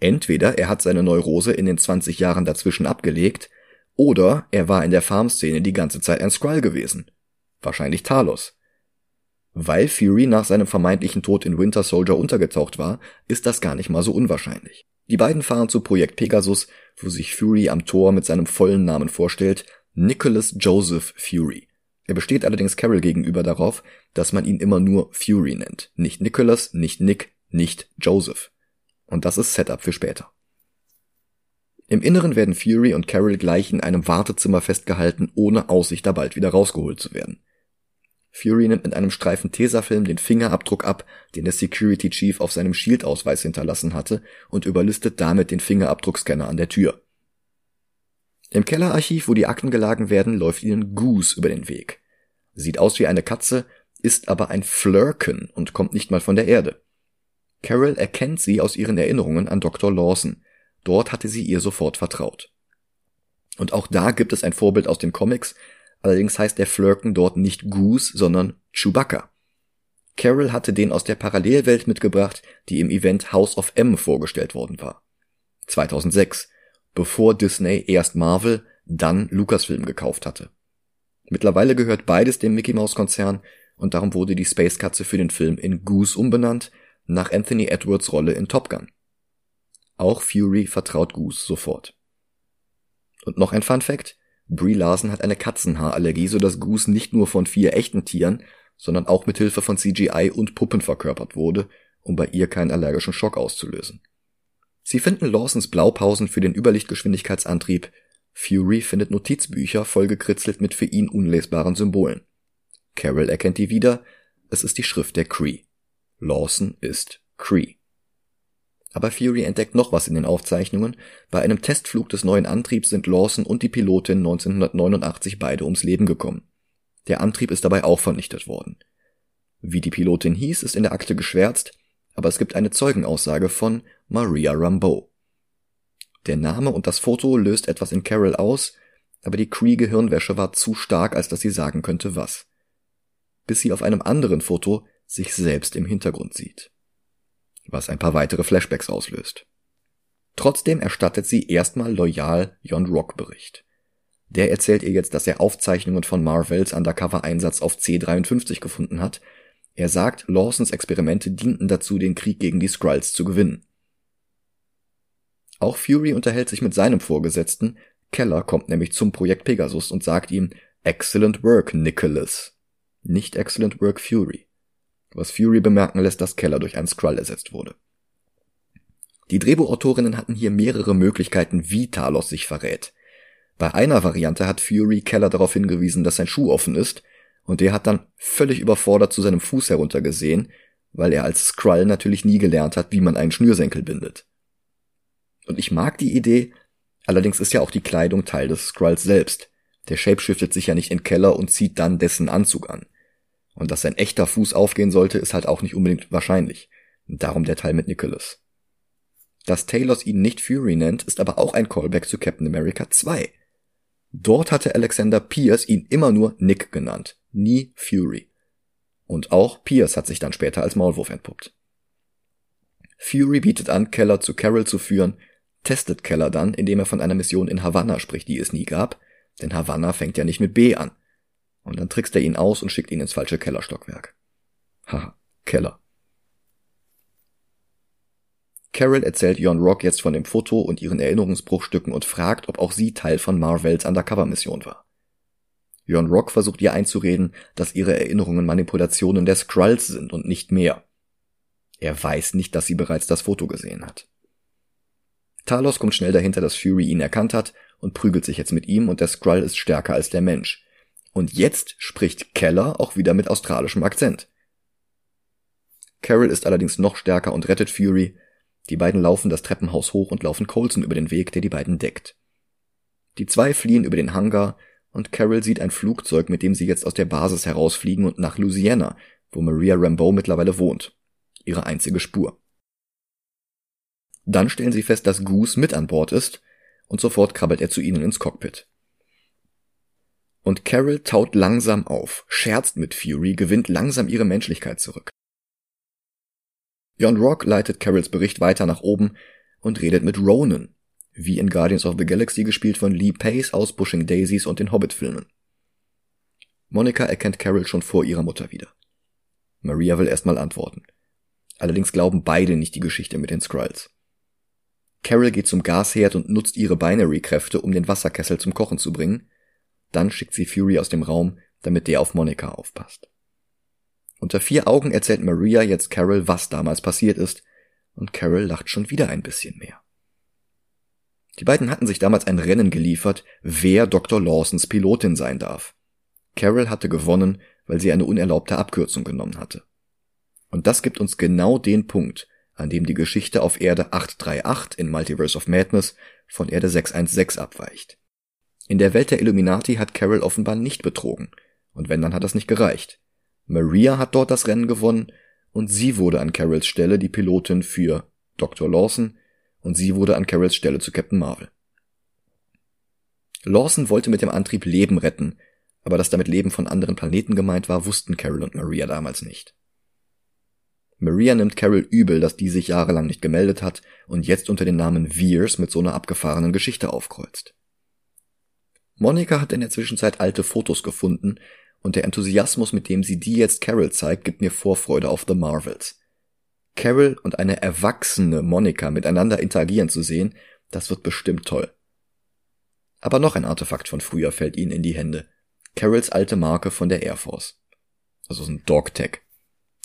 Speaker 1: Entweder er hat seine Neurose in den 20 Jahren dazwischen abgelegt, oder er war in der Farm-Szene die ganze Zeit ein Skrull gewesen. Wahrscheinlich Talos. Weil Fury nach seinem vermeintlichen Tod in Winter Soldier untergetaucht war, ist das gar nicht mal so unwahrscheinlich. Die beiden fahren zu Projekt Pegasus, wo sich Fury am Tor mit seinem vollen Namen vorstellt, Nicholas Joseph Fury. Er besteht allerdings Carol gegenüber darauf, dass man ihn immer nur Fury nennt. Nicht Nicholas, nicht Nick, nicht Joseph. Und das ist Setup für später. Im Inneren werden Fury und Carol gleich in einem Wartezimmer festgehalten, ohne Aussicht da bald wieder rausgeholt zu werden. Fury nimmt mit einem Streifen Tesafilm den Fingerabdruck ab, den der Security Chief auf seinem Shield-Ausweis hinterlassen hatte, und überlistet damit den Fingerabdruckscanner an der Tür. Im Kellerarchiv, wo die Akten gelagen werden, läuft ihnen Goose über den Weg. Sieht aus wie eine Katze, ist aber ein Flurken und kommt nicht mal von der Erde. Carol erkennt sie aus ihren Erinnerungen an Dr. Lawson. Dort hatte sie ihr sofort vertraut. Und auch da gibt es ein Vorbild aus den Comics, Allerdings heißt der Flurken dort nicht Goose, sondern Chewbacca. Carol hatte den aus der Parallelwelt mitgebracht, die im Event House of M vorgestellt worden war. 2006, bevor Disney erst Marvel, dann Lucasfilm gekauft hatte. Mittlerweile gehört beides dem Mickey Mouse Konzern und darum wurde die Space Katze für den Film in Goose umbenannt, nach Anthony Edwards Rolle in Top Gun. Auch Fury vertraut Goose sofort. Und noch ein Fun Fact. Brie Larson hat eine Katzenhaarallergie, sodass Goose nicht nur von vier echten Tieren, sondern auch mit Hilfe von CGI und Puppen verkörpert wurde, um bei ihr keinen allergischen Schock auszulösen. Sie finden Lawsons Blaupausen für den Überlichtgeschwindigkeitsantrieb. Fury findet Notizbücher vollgekritzelt mit für ihn unlesbaren Symbolen. Carol erkennt die wieder. Es ist die Schrift der Cree. Lawson ist Cree. Aber Fury entdeckt noch was in den Aufzeichnungen. Bei einem Testflug des neuen Antriebs sind Lawson und die Pilotin 1989 beide ums Leben gekommen. Der Antrieb ist dabei auch vernichtet worden. Wie die Pilotin hieß, ist in der Akte geschwärzt, aber es gibt eine Zeugenaussage von Maria Rambeau. Der Name und das Foto löst etwas in Carol aus, aber die Cree-Gehirnwäsche war zu stark, als dass sie sagen könnte, was. Bis sie auf einem anderen Foto sich selbst im Hintergrund sieht was ein paar weitere Flashbacks auslöst. Trotzdem erstattet sie erstmal loyal Jon Rock Bericht. Der erzählt ihr jetzt, dass er Aufzeichnungen von Marvels Undercover-Einsatz auf C53 gefunden hat. Er sagt, Lawsons Experimente dienten dazu, den Krieg gegen die Skrulls zu gewinnen. Auch Fury unterhält sich mit seinem Vorgesetzten. Keller kommt nämlich zum Projekt Pegasus und sagt ihm, Excellent work, Nicholas. Nicht Excellent work, Fury was Fury bemerken lässt, dass Keller durch einen Skrull ersetzt wurde. Die Drehbuchautorinnen hatten hier mehrere Möglichkeiten, wie Talos sich verrät. Bei einer Variante hat Fury Keller darauf hingewiesen, dass sein Schuh offen ist, und der hat dann völlig überfordert zu seinem Fuß heruntergesehen, weil er als Skrull natürlich nie gelernt hat, wie man einen Schnürsenkel bindet. Und ich mag die Idee, allerdings ist ja auch die Kleidung Teil des Skrulls selbst. Der shapeshiftet sich ja nicht in Keller und zieht dann dessen Anzug an. Und dass sein echter Fuß aufgehen sollte, ist halt auch nicht unbedingt wahrscheinlich. Darum der Teil mit Nicholas. Dass Talos ihn nicht Fury nennt, ist aber auch ein Callback zu Captain America 2. Dort hatte Alexander Pierce ihn immer nur Nick genannt, nie Fury. Und auch Pierce hat sich dann später als Maulwurf entpuppt. Fury bietet an, Keller zu Carol zu führen, testet Keller dann, indem er von einer Mission in Havanna spricht, die es nie gab, denn Havanna fängt ja nicht mit B an. Und dann trickst er ihn aus und schickt ihn ins falsche Kellerstockwerk. Haha, Keller. Carol erzählt Jon Rock jetzt von dem Foto und ihren Erinnerungsbruchstücken und fragt, ob auch sie Teil von Marvels Undercover-Mission war. Jon Rock versucht ihr einzureden, dass ihre Erinnerungen Manipulationen der Skrulls sind und nicht mehr. Er weiß nicht, dass sie bereits das Foto gesehen hat. Talos kommt schnell dahinter, dass Fury ihn erkannt hat und prügelt sich jetzt mit ihm und der Skrull ist stärker als der Mensch. Und jetzt spricht Keller auch wieder mit australischem Akzent. Carol ist allerdings noch stärker und rettet Fury. Die beiden laufen das Treppenhaus hoch und laufen Colson über den Weg, der die beiden deckt. Die zwei fliehen über den Hangar und Carol sieht ein Flugzeug, mit dem sie jetzt aus der Basis herausfliegen und nach Louisiana, wo Maria Rambeau mittlerweile wohnt. Ihre einzige Spur. Dann stellen sie fest, dass Goose mit an Bord ist und sofort krabbelt er zu ihnen ins Cockpit. Und Carol taut langsam auf, scherzt mit Fury, gewinnt langsam ihre Menschlichkeit zurück. Jon Rock leitet Carols Bericht weiter nach oben und redet mit Ronan, wie in Guardians of the Galaxy gespielt von Lee Pace aus Pushing Daisies und den Hobbit-Filmen. Monica erkennt Carol schon vor ihrer Mutter wieder. Maria will erstmal antworten. Allerdings glauben beide nicht die Geschichte mit den Skrulls. Carol geht zum Gasherd und nutzt ihre Binary-Kräfte, um den Wasserkessel zum Kochen zu bringen, dann schickt sie Fury aus dem Raum, damit der auf Monika aufpasst. Unter vier Augen erzählt Maria jetzt Carol, was damals passiert ist, und Carol lacht schon wieder ein bisschen mehr. Die beiden hatten sich damals ein Rennen geliefert, wer Dr. Lawsons Pilotin sein darf. Carol hatte gewonnen, weil sie eine unerlaubte Abkürzung genommen hatte. Und das gibt uns genau den Punkt, an dem die Geschichte auf Erde 838 in Multiverse of Madness von Erde 616 abweicht. In der Welt der Illuminati hat Carol offenbar nicht betrogen. Und wenn, dann hat das nicht gereicht. Maria hat dort das Rennen gewonnen und sie wurde an Carols Stelle die Pilotin für Dr. Lawson und sie wurde an Carols Stelle zu Captain Marvel. Lawson wollte mit dem Antrieb Leben retten, aber dass damit Leben von anderen Planeten gemeint war, wussten Carol und Maria damals nicht. Maria nimmt Carol übel, dass die sich jahrelang nicht gemeldet hat und jetzt unter dem Namen Veers mit so einer abgefahrenen Geschichte aufkreuzt. Monika hat in der Zwischenzeit alte Fotos gefunden und der Enthusiasmus, mit dem sie die jetzt Carol zeigt, gibt mir Vorfreude auf The Marvels. Carol und eine erwachsene Monika miteinander interagieren zu sehen, das wird bestimmt toll. Aber noch ein Artefakt von früher fällt ihnen in die Hände. Carols alte Marke von der Air Force. Also so ein Dogtag.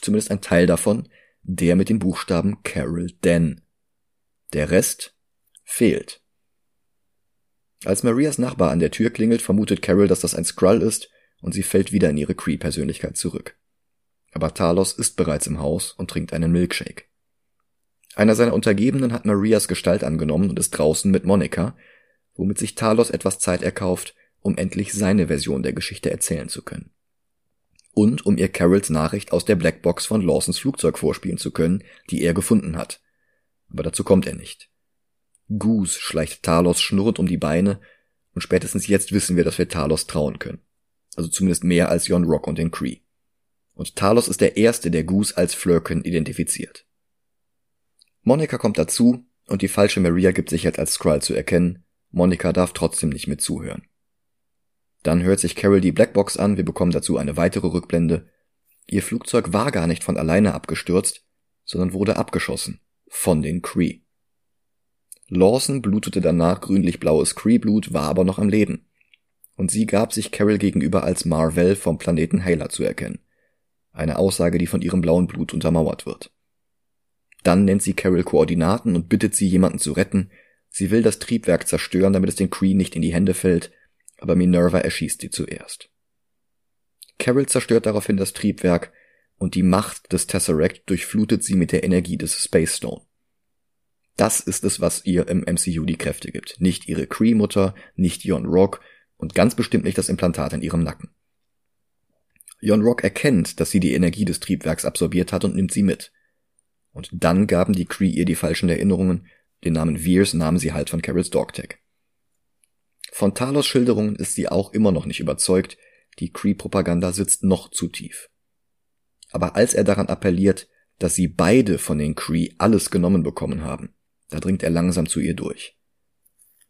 Speaker 1: Zumindest ein Teil davon, der mit dem Buchstaben Carol Den. Der Rest fehlt. Als Marias Nachbar an der Tür klingelt, vermutet Carol, dass das ein Skrull ist, und sie fällt wieder in ihre Cree-Persönlichkeit zurück. Aber Talos ist bereits im Haus und trinkt einen Milkshake. Einer seiner Untergebenen hat Marias Gestalt angenommen und ist draußen mit Monika, womit sich Talos etwas Zeit erkauft, um endlich seine Version der Geschichte erzählen zu können. Und um ihr Carols Nachricht aus der Blackbox von Lawsons Flugzeug vorspielen zu können, die er gefunden hat. Aber dazu kommt er nicht. Goose schleicht Talos schnurrend um die Beine, und spätestens jetzt wissen wir, dass wir Talos trauen können. Also zumindest mehr als Jon Rock und den Cree. Und Talos ist der Erste, der Goose als Flurken identifiziert. Monika kommt dazu, und die falsche Maria gibt sich jetzt als Skrull zu erkennen, Monika darf trotzdem nicht mit zuhören. Dann hört sich Carol die Blackbox an, wir bekommen dazu eine weitere Rückblende. Ihr Flugzeug war gar nicht von alleine abgestürzt, sondern wurde abgeschossen. Von den Cree. Lawson blutete danach grünlich-blaues Cree-Blut, war aber noch am Leben. Und sie gab sich Carol gegenüber als Marvel vom Planeten Hela zu erkennen. Eine Aussage, die von ihrem blauen Blut untermauert wird. Dann nennt sie Carol Koordinaten und bittet sie, jemanden zu retten. Sie will das Triebwerk zerstören, damit es den Cree nicht in die Hände fällt, aber Minerva erschießt sie zuerst. Carol zerstört daraufhin das Triebwerk und die Macht des Tesseract durchflutet sie mit der Energie des Space Stone. Das ist es, was ihr im MCU die Kräfte gibt. Nicht ihre Cree-Mutter, nicht Jon Rock und ganz bestimmt nicht das Implantat in ihrem Nacken. Jon Rock erkennt, dass sie die Energie des Triebwerks absorbiert hat und nimmt sie mit. Und dann gaben die Cree ihr die falschen Erinnerungen, den Namen Veers nahmen sie halt von Carols Dogtag. Von Talos Schilderungen ist sie auch immer noch nicht überzeugt, die Cree-Propaganda sitzt noch zu tief. Aber als er daran appelliert, dass sie beide von den Cree alles genommen bekommen haben, da dringt er langsam zu ihr durch.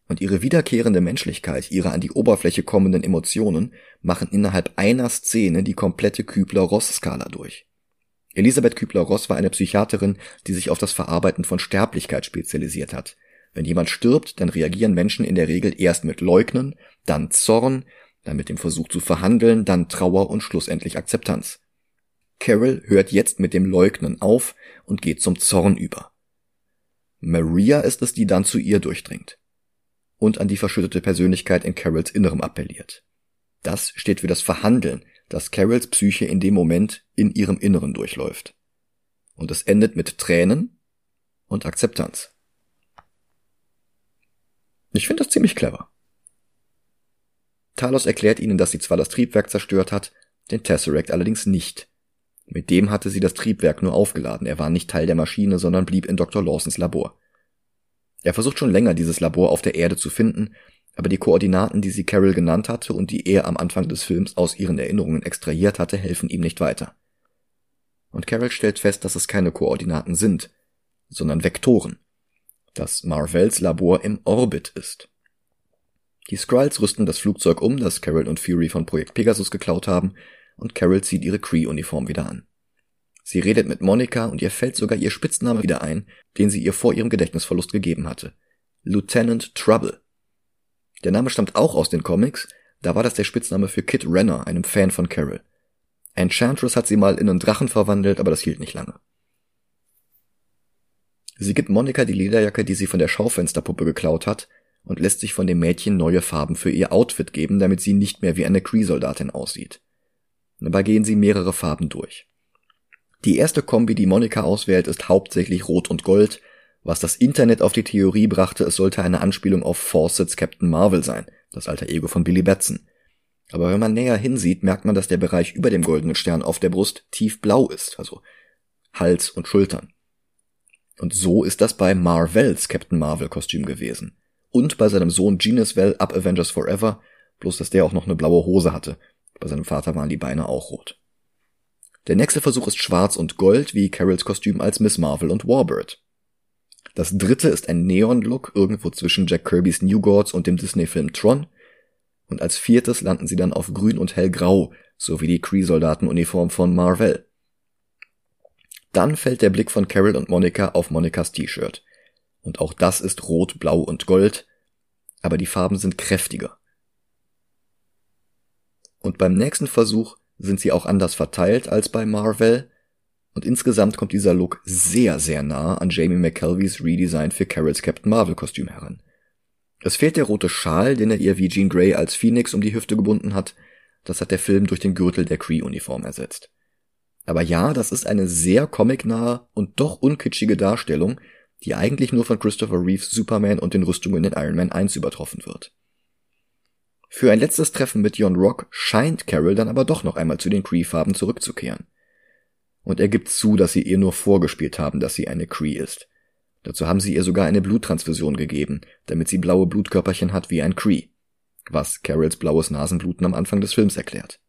Speaker 1: Und ihre wiederkehrende Menschlichkeit, ihre an die Oberfläche kommenden Emotionen machen innerhalb einer Szene die komplette Kübler-Ross-Skala durch. Elisabeth Kübler-Ross war eine Psychiaterin, die sich auf das Verarbeiten von Sterblichkeit spezialisiert hat. Wenn jemand stirbt, dann reagieren Menschen in der Regel erst mit Leugnen, dann Zorn, dann mit dem Versuch zu verhandeln, dann Trauer und schlussendlich Akzeptanz. Carol hört jetzt mit dem Leugnen auf und geht zum Zorn über. Maria ist es, die dann zu ihr durchdringt und an die verschüttete Persönlichkeit in Carols Innerem appelliert. Das steht für das Verhandeln, das Carols Psyche in dem Moment in ihrem Inneren durchläuft. Und es endet mit Tränen und Akzeptanz. Ich finde das ziemlich clever. Talos erklärt ihnen, dass sie zwar das Triebwerk zerstört hat, den Tesseract allerdings nicht. Mit dem hatte sie das Triebwerk nur aufgeladen, er war nicht Teil der Maschine, sondern blieb in Dr. Lawsons Labor. Er versucht schon länger, dieses Labor auf der Erde zu finden, aber die Koordinaten, die sie Carol genannt hatte und die er am Anfang des Films aus ihren Erinnerungen extrahiert hatte, helfen ihm nicht weiter. Und Carol stellt fest, dass es keine Koordinaten sind, sondern Vektoren. Dass Marvells Labor im Orbit ist. Die Skrulls rüsten das Flugzeug um, das Carol und Fury von Projekt Pegasus geklaut haben, und Carol zieht ihre Cree-Uniform wieder an. Sie redet mit Monika und ihr fällt sogar ihr Spitzname wieder ein, den sie ihr vor ihrem Gedächtnisverlust gegeben hatte. Lieutenant Trouble. Der Name stammt auch aus den Comics, da war das der Spitzname für Kit Renner, einem Fan von Carol. Enchantress hat sie mal in einen Drachen verwandelt, aber das hielt nicht lange. Sie gibt Monika die Lederjacke, die sie von der Schaufensterpuppe geklaut hat, und lässt sich von dem Mädchen neue Farben für ihr Outfit geben, damit sie nicht mehr wie eine Cree-Soldatin aussieht. Dabei gehen sie mehrere Farben durch. Die erste Kombi, die Monika auswählt, ist hauptsächlich Rot und Gold, was das Internet auf die Theorie brachte, es sollte eine Anspielung auf Fawcett's Captain Marvel sein, das alter Ego von Billy Batson. Aber wenn man näher hinsieht, merkt man, dass der Bereich über dem goldenen Stern auf der Brust tiefblau ist, also Hals und Schultern. Und so ist das bei Marvels Captain Marvel Kostüm gewesen. Und bei seinem Sohn Geneswell ab Avengers Forever, bloß dass der auch noch eine blaue Hose hatte. Bei seinem Vater waren die Beine auch rot. Der nächste Versuch ist schwarz und gold, wie Carols Kostüm als Miss Marvel und Warbird. Das dritte ist ein Neon-Look irgendwo zwischen Jack Kirbys New Gods und dem Disney-Film Tron. Und als viertes landen sie dann auf grün und hellgrau, sowie die Kree-Soldatenuniform von Marvel. Dann fällt der Blick von Carol und Monica auf Monicas T-Shirt. Und auch das ist rot, blau und gold, aber die Farben sind kräftiger. Und beim nächsten Versuch sind sie auch anders verteilt als bei Marvel, und insgesamt kommt dieser Look sehr, sehr nah an Jamie McKelveys Redesign für Carols Captain Marvel Kostüm heran. Es fehlt der rote Schal, den er ihr wie Jean Grey als Phoenix um die Hüfte gebunden hat, das hat der Film durch den Gürtel der Cree-Uniform ersetzt. Aber ja, das ist eine sehr comicnahe und doch unkitschige Darstellung, die eigentlich nur von Christopher Reeves Superman und den Rüstungen in Iron Man 1 übertroffen wird. Für ein letztes Treffen mit Jon Rock scheint Carol dann aber doch noch einmal zu den Cree-Farben zurückzukehren. Und er gibt zu, dass sie ihr nur vorgespielt haben, dass sie eine Cree ist. Dazu haben sie ihr sogar eine Bluttransfusion gegeben, damit sie blaue Blutkörperchen hat wie ein Cree. Was Carols blaues Nasenbluten am Anfang des Films erklärt.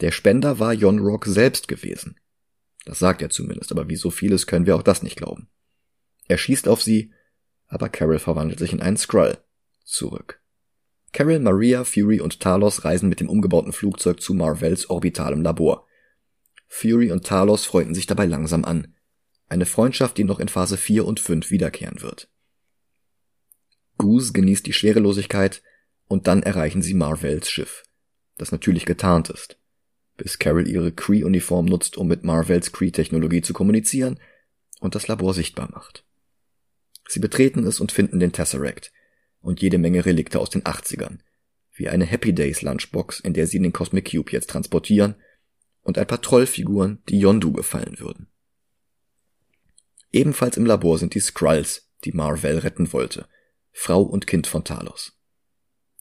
Speaker 1: Der Spender war Jon Rock selbst gewesen. Das sagt er zumindest, aber wie so vieles können wir auch das nicht glauben. Er schießt auf sie, aber Carol verwandelt sich in einen Skrull. Zurück. Carol, Maria, Fury und Talos reisen mit dem umgebauten Flugzeug zu Marvells orbitalem Labor. Fury und Talos freunden sich dabei langsam an. Eine Freundschaft, die noch in Phase 4 und 5 wiederkehren wird. Goose genießt die Schwerelosigkeit und dann erreichen sie Marvells Schiff, das natürlich getarnt ist. Bis Carol ihre Cree-Uniform nutzt, um mit Marvells Cree-Technologie zu kommunizieren und das Labor sichtbar macht. Sie betreten es und finden den Tesseract und jede Menge Relikte aus den 80ern, wie eine Happy Days Lunchbox, in der sie den Cosmic Cube jetzt transportieren, und ein paar Trollfiguren, die Yondu gefallen würden. Ebenfalls im Labor sind die Skrulls, die Marvel retten wollte, Frau und Kind von Talos.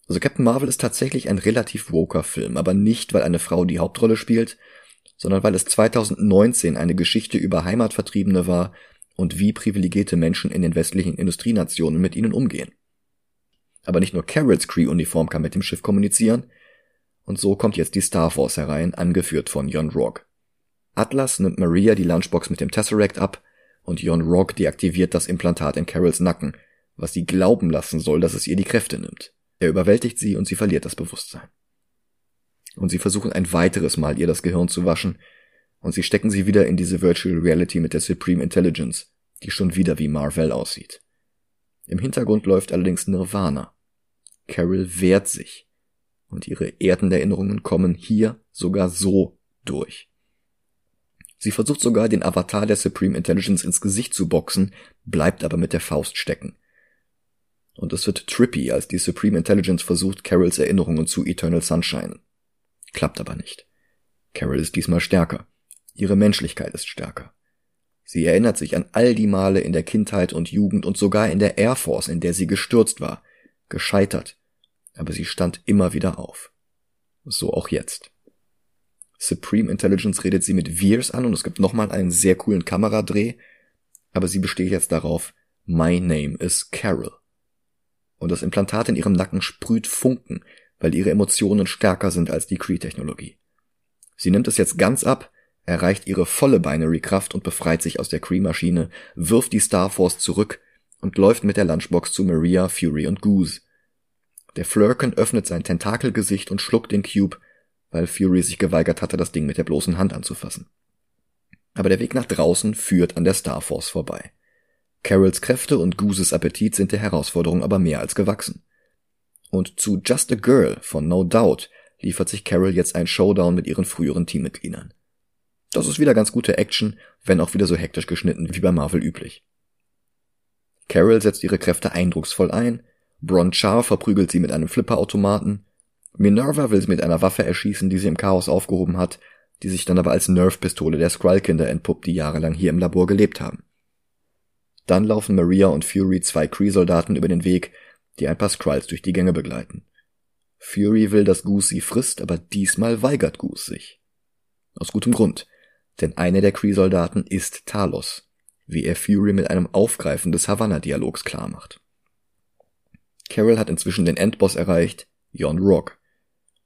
Speaker 1: Also Captain Marvel ist tatsächlich ein relativ woker Film, aber nicht, weil eine Frau die Hauptrolle spielt, sondern weil es 2019 eine Geschichte über Heimatvertriebene war, und wie privilegierte Menschen in den westlichen Industrienationen mit ihnen umgehen. Aber nicht nur Carols Cree-Uniform kann mit dem Schiff kommunizieren, und so kommt jetzt die Starforce herein, angeführt von Jon Rock. Atlas nimmt Maria die Lunchbox mit dem Tesseract ab, und Jon Rock deaktiviert das Implantat in Carols Nacken, was sie glauben lassen soll, dass es ihr die Kräfte nimmt. Er überwältigt sie und sie verliert das Bewusstsein. Und sie versuchen ein weiteres Mal ihr das Gehirn zu waschen, und sie stecken sie wieder in diese Virtual Reality mit der Supreme Intelligence, die schon wieder wie Marvel aussieht. Im Hintergrund läuft allerdings Nirvana. Carol wehrt sich. Und ihre Erdenerinnerungen kommen hier sogar so durch. Sie versucht sogar, den Avatar der Supreme Intelligence ins Gesicht zu boxen, bleibt aber mit der Faust stecken. Und es wird trippy, als die Supreme Intelligence versucht, Carols Erinnerungen zu Eternal Sunshine. Klappt aber nicht. Carol ist diesmal stärker. Ihre Menschlichkeit ist stärker. Sie erinnert sich an all die Male in der Kindheit und Jugend und sogar in der Air Force, in der sie gestürzt war, gescheitert, aber sie stand immer wieder auf. So auch jetzt. Supreme Intelligence redet sie mit Veers an und es gibt nochmal einen sehr coolen Kameradreh, aber sie besteht jetzt darauf, My name is Carol. Und das Implantat in ihrem Nacken sprüht Funken, weil ihre Emotionen stärker sind als die Cree-Technologie. Sie nimmt es jetzt ganz ab erreicht ihre volle Binary-Kraft und befreit sich aus der Cree-Maschine, wirft die Starforce zurück und läuft mit der Lunchbox zu Maria, Fury und Goose. Der Flurken öffnet sein Tentakelgesicht und schluckt den Cube, weil Fury sich geweigert hatte, das Ding mit der bloßen Hand anzufassen. Aber der Weg nach draußen führt an der Starforce vorbei. Carols Kräfte und Gooses Appetit sind der Herausforderung aber mehr als gewachsen. Und zu Just a Girl von No Doubt liefert sich Carol jetzt ein Showdown mit ihren früheren Teammitgliedern. Das ist wieder ganz gute Action, wenn auch wieder so hektisch geschnitten wie bei Marvel üblich. Carol setzt ihre Kräfte eindrucksvoll ein, Bron Char verprügelt sie mit einem Flipperautomaten, Minerva will sie mit einer Waffe erschießen, die sie im Chaos aufgehoben hat, die sich dann aber als Nerf-Pistole der Skrull-Kinder entpuppt, die jahrelang hier im Labor gelebt haben. Dann laufen Maria und Fury zwei Kree-Soldaten über den Weg, die ein paar Skrulls durch die Gänge begleiten. Fury will, dass Goose sie frisst, aber diesmal weigert Goose sich. Aus gutem Grund denn einer der Cree-Soldaten ist Talos, wie er Fury mit einem Aufgreifen des Havanna-Dialogs klarmacht. Carol hat inzwischen den Endboss erreicht, Jon Rock.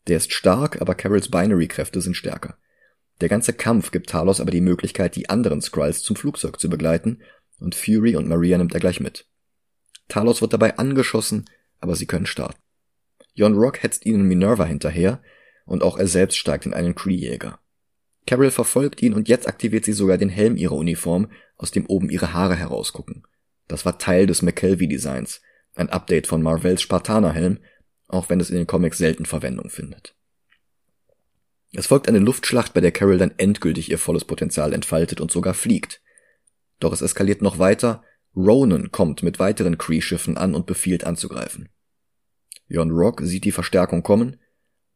Speaker 1: Der ist stark, aber Carols Binary-Kräfte sind stärker. Der ganze Kampf gibt Talos aber die Möglichkeit, die anderen Skrulls zum Flugzeug zu begleiten, und Fury und Maria nimmt er gleich mit. Talos wird dabei angeschossen, aber sie können starten. Jon Rock hetzt ihnen Minerva hinterher, und auch er selbst steigt in einen Cree-Jäger. Carol verfolgt ihn und jetzt aktiviert sie sogar den Helm ihrer Uniform, aus dem oben ihre Haare herausgucken. Das war Teil des McKelvey-Designs, ein Update von Marvells Spartaner-Helm, auch wenn es in den Comics selten Verwendung findet. Es folgt eine Luftschlacht, bei der Carol dann endgültig ihr volles Potenzial entfaltet und sogar fliegt. Doch es eskaliert noch weiter, Ronan kommt mit weiteren Kree-Schiffen an und befiehlt anzugreifen. Jon Rock sieht die Verstärkung kommen,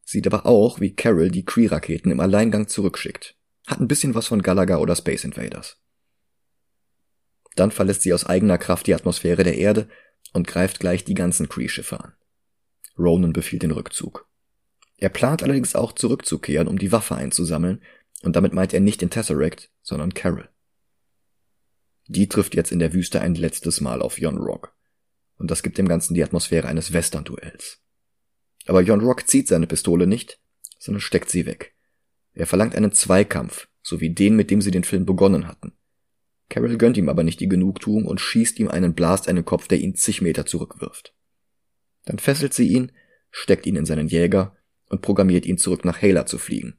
Speaker 1: sieht aber auch, wie Carol die Kree-Raketen im Alleingang zurückschickt. Hat ein bisschen was von Gallagher oder Space Invaders. Dann verlässt sie aus eigener Kraft die Atmosphäre der Erde und greift gleich die ganzen Kree-Schiffe an. Ronan befiehlt den Rückzug. Er plant allerdings auch zurückzukehren, um die Waffe einzusammeln, und damit meint er nicht den Tesseract, sondern Carol. Die trifft jetzt in der Wüste ein letztes Mal auf Jon Rock. Und das gibt dem Ganzen die Atmosphäre eines Western-Duells. Aber Jon Rock zieht seine Pistole nicht, sondern steckt sie weg. Er verlangt einen Zweikampf, so wie den, mit dem sie den Film begonnen hatten. Carol gönnt ihm aber nicht die Genugtuung und schießt ihm einen Blast in den Kopf, der ihn zig Meter zurückwirft. Dann fesselt sie ihn, steckt ihn in seinen Jäger und programmiert ihn zurück nach Hela zu fliegen.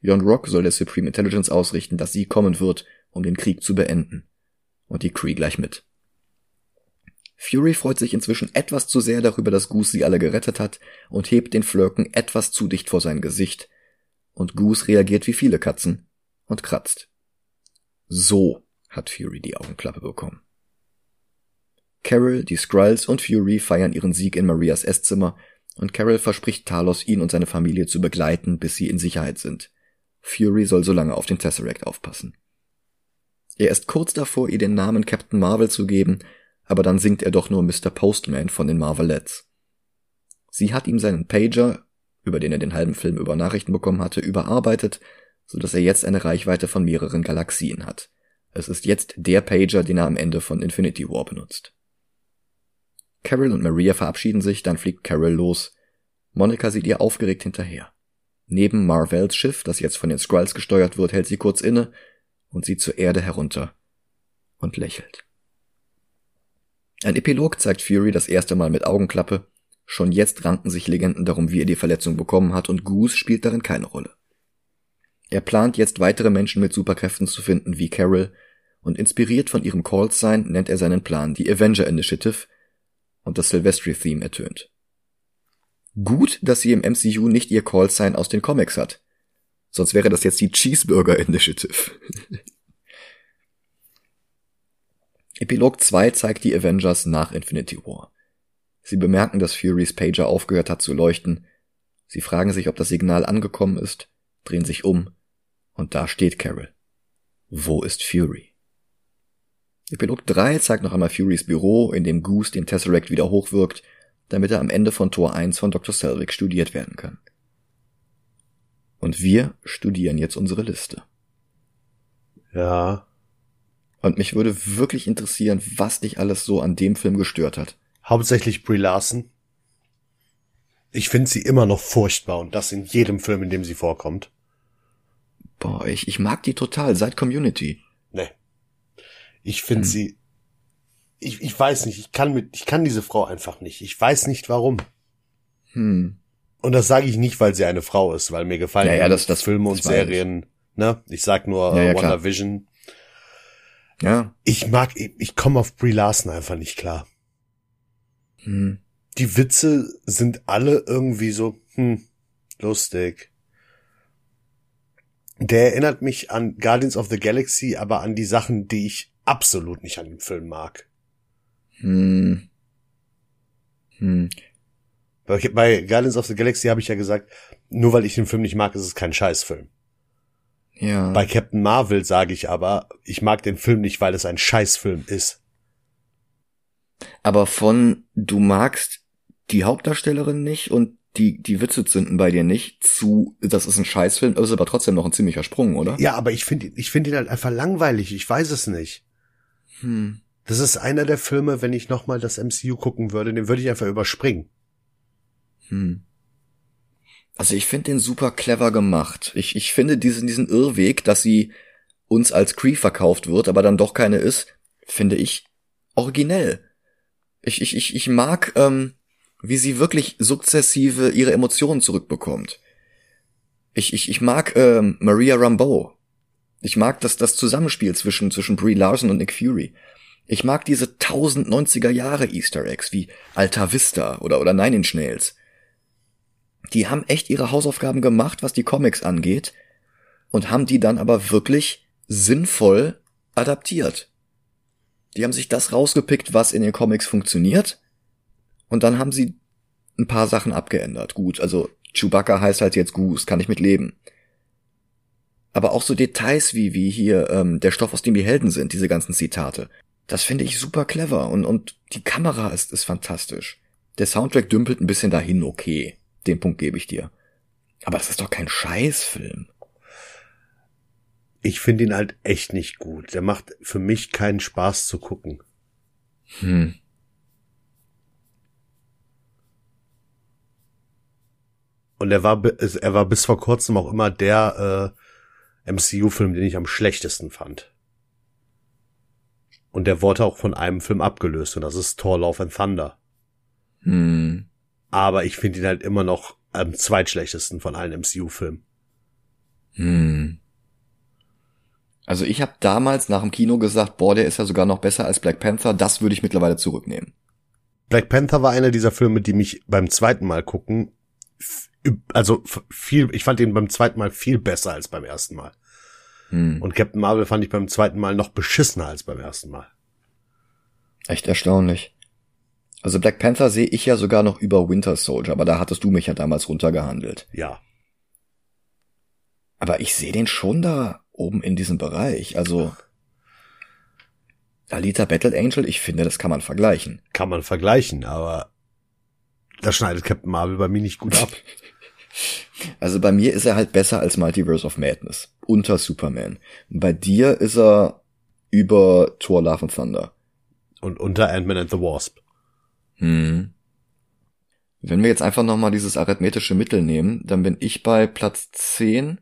Speaker 1: Jon Rock soll der Supreme Intelligence ausrichten, dass sie kommen wird, um den Krieg zu beenden. Und die Cree gleich mit. Fury freut sich inzwischen etwas zu sehr darüber, dass Goose sie alle gerettet hat und hebt den Flirken etwas zu dicht vor sein Gesicht. Und Goose reagiert wie viele Katzen und kratzt. So hat Fury die Augenklappe bekommen. Carol, die Skrulls und Fury feiern ihren Sieg in Marias Esszimmer und Carol verspricht Talos, ihn und seine Familie zu begleiten, bis sie in Sicherheit sind. Fury soll so lange auf den Tesseract aufpassen. Er ist kurz davor, ihr den Namen Captain Marvel zu geben, aber dann singt er doch nur Mr. Postman von den Marvelettes. Sie hat ihm seinen Pager, über den er den halben Film über Nachrichten bekommen hatte, überarbeitet, so dass er jetzt eine Reichweite von mehreren Galaxien hat. Es ist jetzt der Pager, den er am Ende von Infinity War benutzt. Carol und Maria verabschieden sich, dann fliegt Carol los. Monica sieht ihr aufgeregt hinterher. Neben Marvells Schiff, das jetzt von den Skrulls gesteuert wird, hält sie kurz inne und sieht zur Erde herunter und lächelt. Ein Epilog zeigt Fury das erste Mal mit Augenklappe. Schon jetzt ranken sich Legenden darum, wie er die Verletzung bekommen hat, und Goose spielt darin keine Rolle. Er plant jetzt weitere Menschen mit Superkräften zu finden wie Carol, und inspiriert von ihrem Call-Sign nennt er seinen Plan die Avenger Initiative, und das Silvestri-Theme ertönt. Gut, dass sie im MCU nicht ihr Callsign aus den Comics hat. Sonst wäre das jetzt die Cheeseburger Initiative. Epilog 2 zeigt die Avengers nach Infinity War. Sie bemerken, dass Furys Pager aufgehört hat zu leuchten. Sie fragen sich, ob das Signal angekommen ist, drehen sich um, und da steht Carol. Wo ist Fury? Epilog 3 zeigt noch einmal Furys Büro, in dem Goose den Tesseract wieder hochwirkt, damit er am Ende von Tor 1 von Dr. Selvig studiert werden kann. Und wir studieren jetzt unsere Liste.
Speaker 2: Ja.
Speaker 1: Und mich würde wirklich interessieren, was dich alles so an dem Film gestört hat.
Speaker 2: Hauptsächlich Brie Larson. Ich finde sie immer noch furchtbar und das in jedem Film, in dem sie vorkommt.
Speaker 1: Boah, ich, ich mag die total, seit Community.
Speaker 2: Nee. Ich finde hm. sie, ich, ich weiß nicht, ich kann mit, ich kann diese Frau einfach nicht. Ich weiß nicht warum.
Speaker 1: Hm.
Speaker 2: Und das sage ich nicht, weil sie eine Frau ist, weil mir gefallen
Speaker 1: ja, ja, das, das,
Speaker 2: Filme und Serien, ne? Ich sag nur
Speaker 1: ja, ja,
Speaker 2: WandaVision.
Speaker 1: Ja.
Speaker 2: Ich mag, ich, ich komme auf Brie Larson einfach nicht klar.
Speaker 1: Hm.
Speaker 2: Die Witze sind alle irgendwie so, hm, lustig. Der erinnert mich an Guardians of the Galaxy, aber an die Sachen, die ich absolut nicht an dem Film mag.
Speaker 1: Hm. Hm.
Speaker 2: Bei Guardians of the Galaxy habe ich ja gesagt, nur weil ich den Film nicht mag, ist es kein Scheißfilm.
Speaker 1: Ja.
Speaker 2: Bei Captain Marvel sage ich aber, ich mag den Film nicht, weil es ein Scheißfilm ist.
Speaker 1: Aber von du magst die Hauptdarstellerin nicht und die, die Witze zünden bei dir nicht zu, das ist ein Scheißfilm, das ist aber trotzdem noch ein ziemlicher Sprung, oder?
Speaker 2: Ja, aber ich finde ich finde ihn halt einfach langweilig, ich weiß es nicht.
Speaker 1: Hm.
Speaker 2: Das ist einer der Filme, wenn ich nochmal das MCU gucken würde, den würde ich einfach überspringen.
Speaker 1: Hm. Also ich finde den super clever gemacht. Ich, ich finde diesen, diesen Irrweg, dass sie uns als Cree verkauft wird, aber dann doch keine ist, finde ich originell. Ich, ich, ich, ich mag, ähm, wie sie wirklich sukzessive ihre Emotionen zurückbekommt. Ich, ich, ich mag ähm, Maria Rambeau. Ich mag das, das Zusammenspiel zwischen, zwischen Brie Larson und Nick Fury. Ich mag diese 1090er Jahre Easter Eggs wie Alta Vista oder, oder Nine Inch Nails. Die haben echt ihre Hausaufgaben gemacht, was die Comics angeht, und haben die dann aber wirklich sinnvoll adaptiert. Die haben sich das rausgepickt, was in den Comics funktioniert, und dann haben sie ein paar Sachen abgeändert. Gut, also Chewbacca heißt halt jetzt Goose, kann ich mit leben. Aber auch so Details wie, wie hier ähm, der Stoff, aus dem die Helden sind, diese ganzen Zitate. Das finde ich super clever und, und die Kamera ist, ist fantastisch. Der Soundtrack dümpelt ein bisschen dahin, okay. Den Punkt gebe ich dir. Aber das ist doch kein Scheißfilm.
Speaker 2: Ich finde ihn halt echt nicht gut. Der macht für mich keinen Spaß zu gucken. Hm. Und er war, er war bis vor kurzem auch immer der äh, MCU-Film, den ich am schlechtesten fand. Und der wurde auch von einem Film abgelöst und das ist Thor Love and Thunder. Hm. Aber ich finde ihn halt immer noch am zweitschlechtesten von allen MCU-Filmen.
Speaker 1: Hm. Also ich habe damals nach dem Kino gesagt, boah, der ist ja sogar noch besser als Black Panther. Das würde ich mittlerweile zurücknehmen.
Speaker 2: Black Panther war einer dieser Filme, die mich beim zweiten Mal gucken, also viel, ich fand ihn beim zweiten Mal viel besser als beim ersten Mal. Hm. Und Captain Marvel fand ich beim zweiten Mal noch beschissener als beim ersten Mal.
Speaker 1: Echt erstaunlich. Also Black Panther sehe ich ja sogar noch über Winter Soldier, aber da hattest du mich ja damals runtergehandelt.
Speaker 2: Ja.
Speaker 1: Aber ich sehe den schon da oben in diesem Bereich. Also Alita Battle Angel, ich finde, das kann man vergleichen.
Speaker 2: Kann man vergleichen, aber da schneidet Captain Marvel bei mir nicht gut ab.
Speaker 1: Also bei mir ist er halt besser als Multiverse of Madness. Unter Superman. Bei dir ist er über Thor Love and Thunder.
Speaker 2: Und unter Ant-Man and the Wasp.
Speaker 1: Hm. Wenn wir jetzt einfach nochmal dieses arithmetische Mittel nehmen, dann bin ich bei Platz 10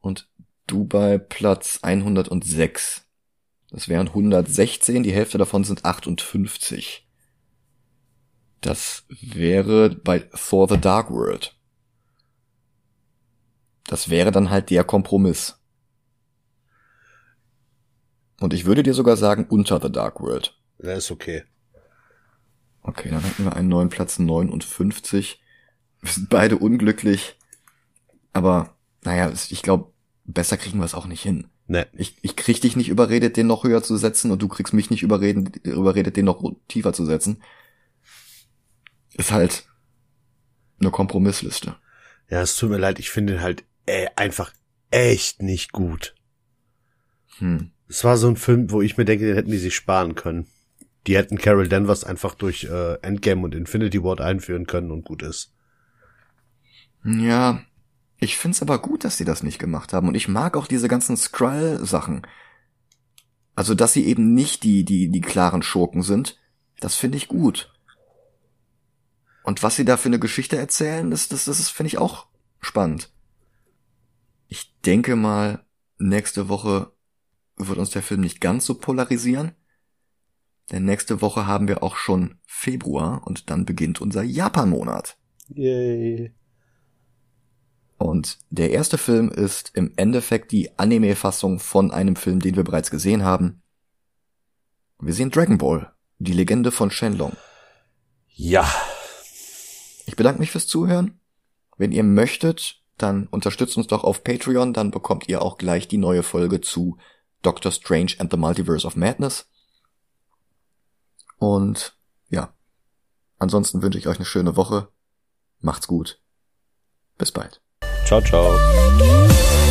Speaker 1: und du bei Platz 106. Das wären 116, die Hälfte davon sind 58. Das wäre bei Thor the Dark World. Das wäre dann halt der Kompromiss. Und ich würde dir sogar sagen, unter The Dark World.
Speaker 2: Ja, ist okay.
Speaker 1: Okay, dann hätten wir einen neuen Platz 59. Wir sind beide unglücklich. Aber, naja, ich glaube, besser kriegen wir es auch nicht hin.
Speaker 2: Nee.
Speaker 1: Ich, ich krieg dich nicht überredet, den noch höher zu setzen und du kriegst mich nicht überreden, überredet, den noch tiefer zu setzen. Ist halt eine Kompromissliste.
Speaker 2: Ja, es tut mir leid, ich finde halt äh, einfach echt nicht gut. Hm. Es war so ein Film, wo ich mir denke, den hätten die sich sparen können. Die hätten Carol Danvers einfach durch äh, Endgame und Infinity Ward einführen können und gut ist.
Speaker 1: Ja, ich find's aber gut, dass sie das nicht gemacht haben und ich mag auch diese ganzen Skrull-Sachen. Also, dass sie eben nicht die, die, die klaren Schurken sind, das finde ich gut. Und was sie da für eine Geschichte erzählen, das, das, das finde ich auch spannend. Ich denke mal, nächste Woche wird uns der Film nicht ganz so polarisieren. Denn nächste Woche haben wir auch schon Februar und dann beginnt unser Japan-Monat.
Speaker 2: Yay.
Speaker 1: Und der erste Film ist im Endeffekt die Anime-Fassung von einem Film, den wir bereits gesehen haben. Wir sehen Dragon Ball, die Legende von Shenlong.
Speaker 2: Ja.
Speaker 1: Ich bedanke mich fürs Zuhören. Wenn ihr möchtet, dann unterstützt uns doch auf Patreon, dann bekommt ihr auch gleich die neue Folge zu Doctor Strange and the Multiverse of Madness. Und ja, ansonsten wünsche ich euch eine schöne Woche. Macht's gut. Bis bald.
Speaker 2: Ciao, ciao.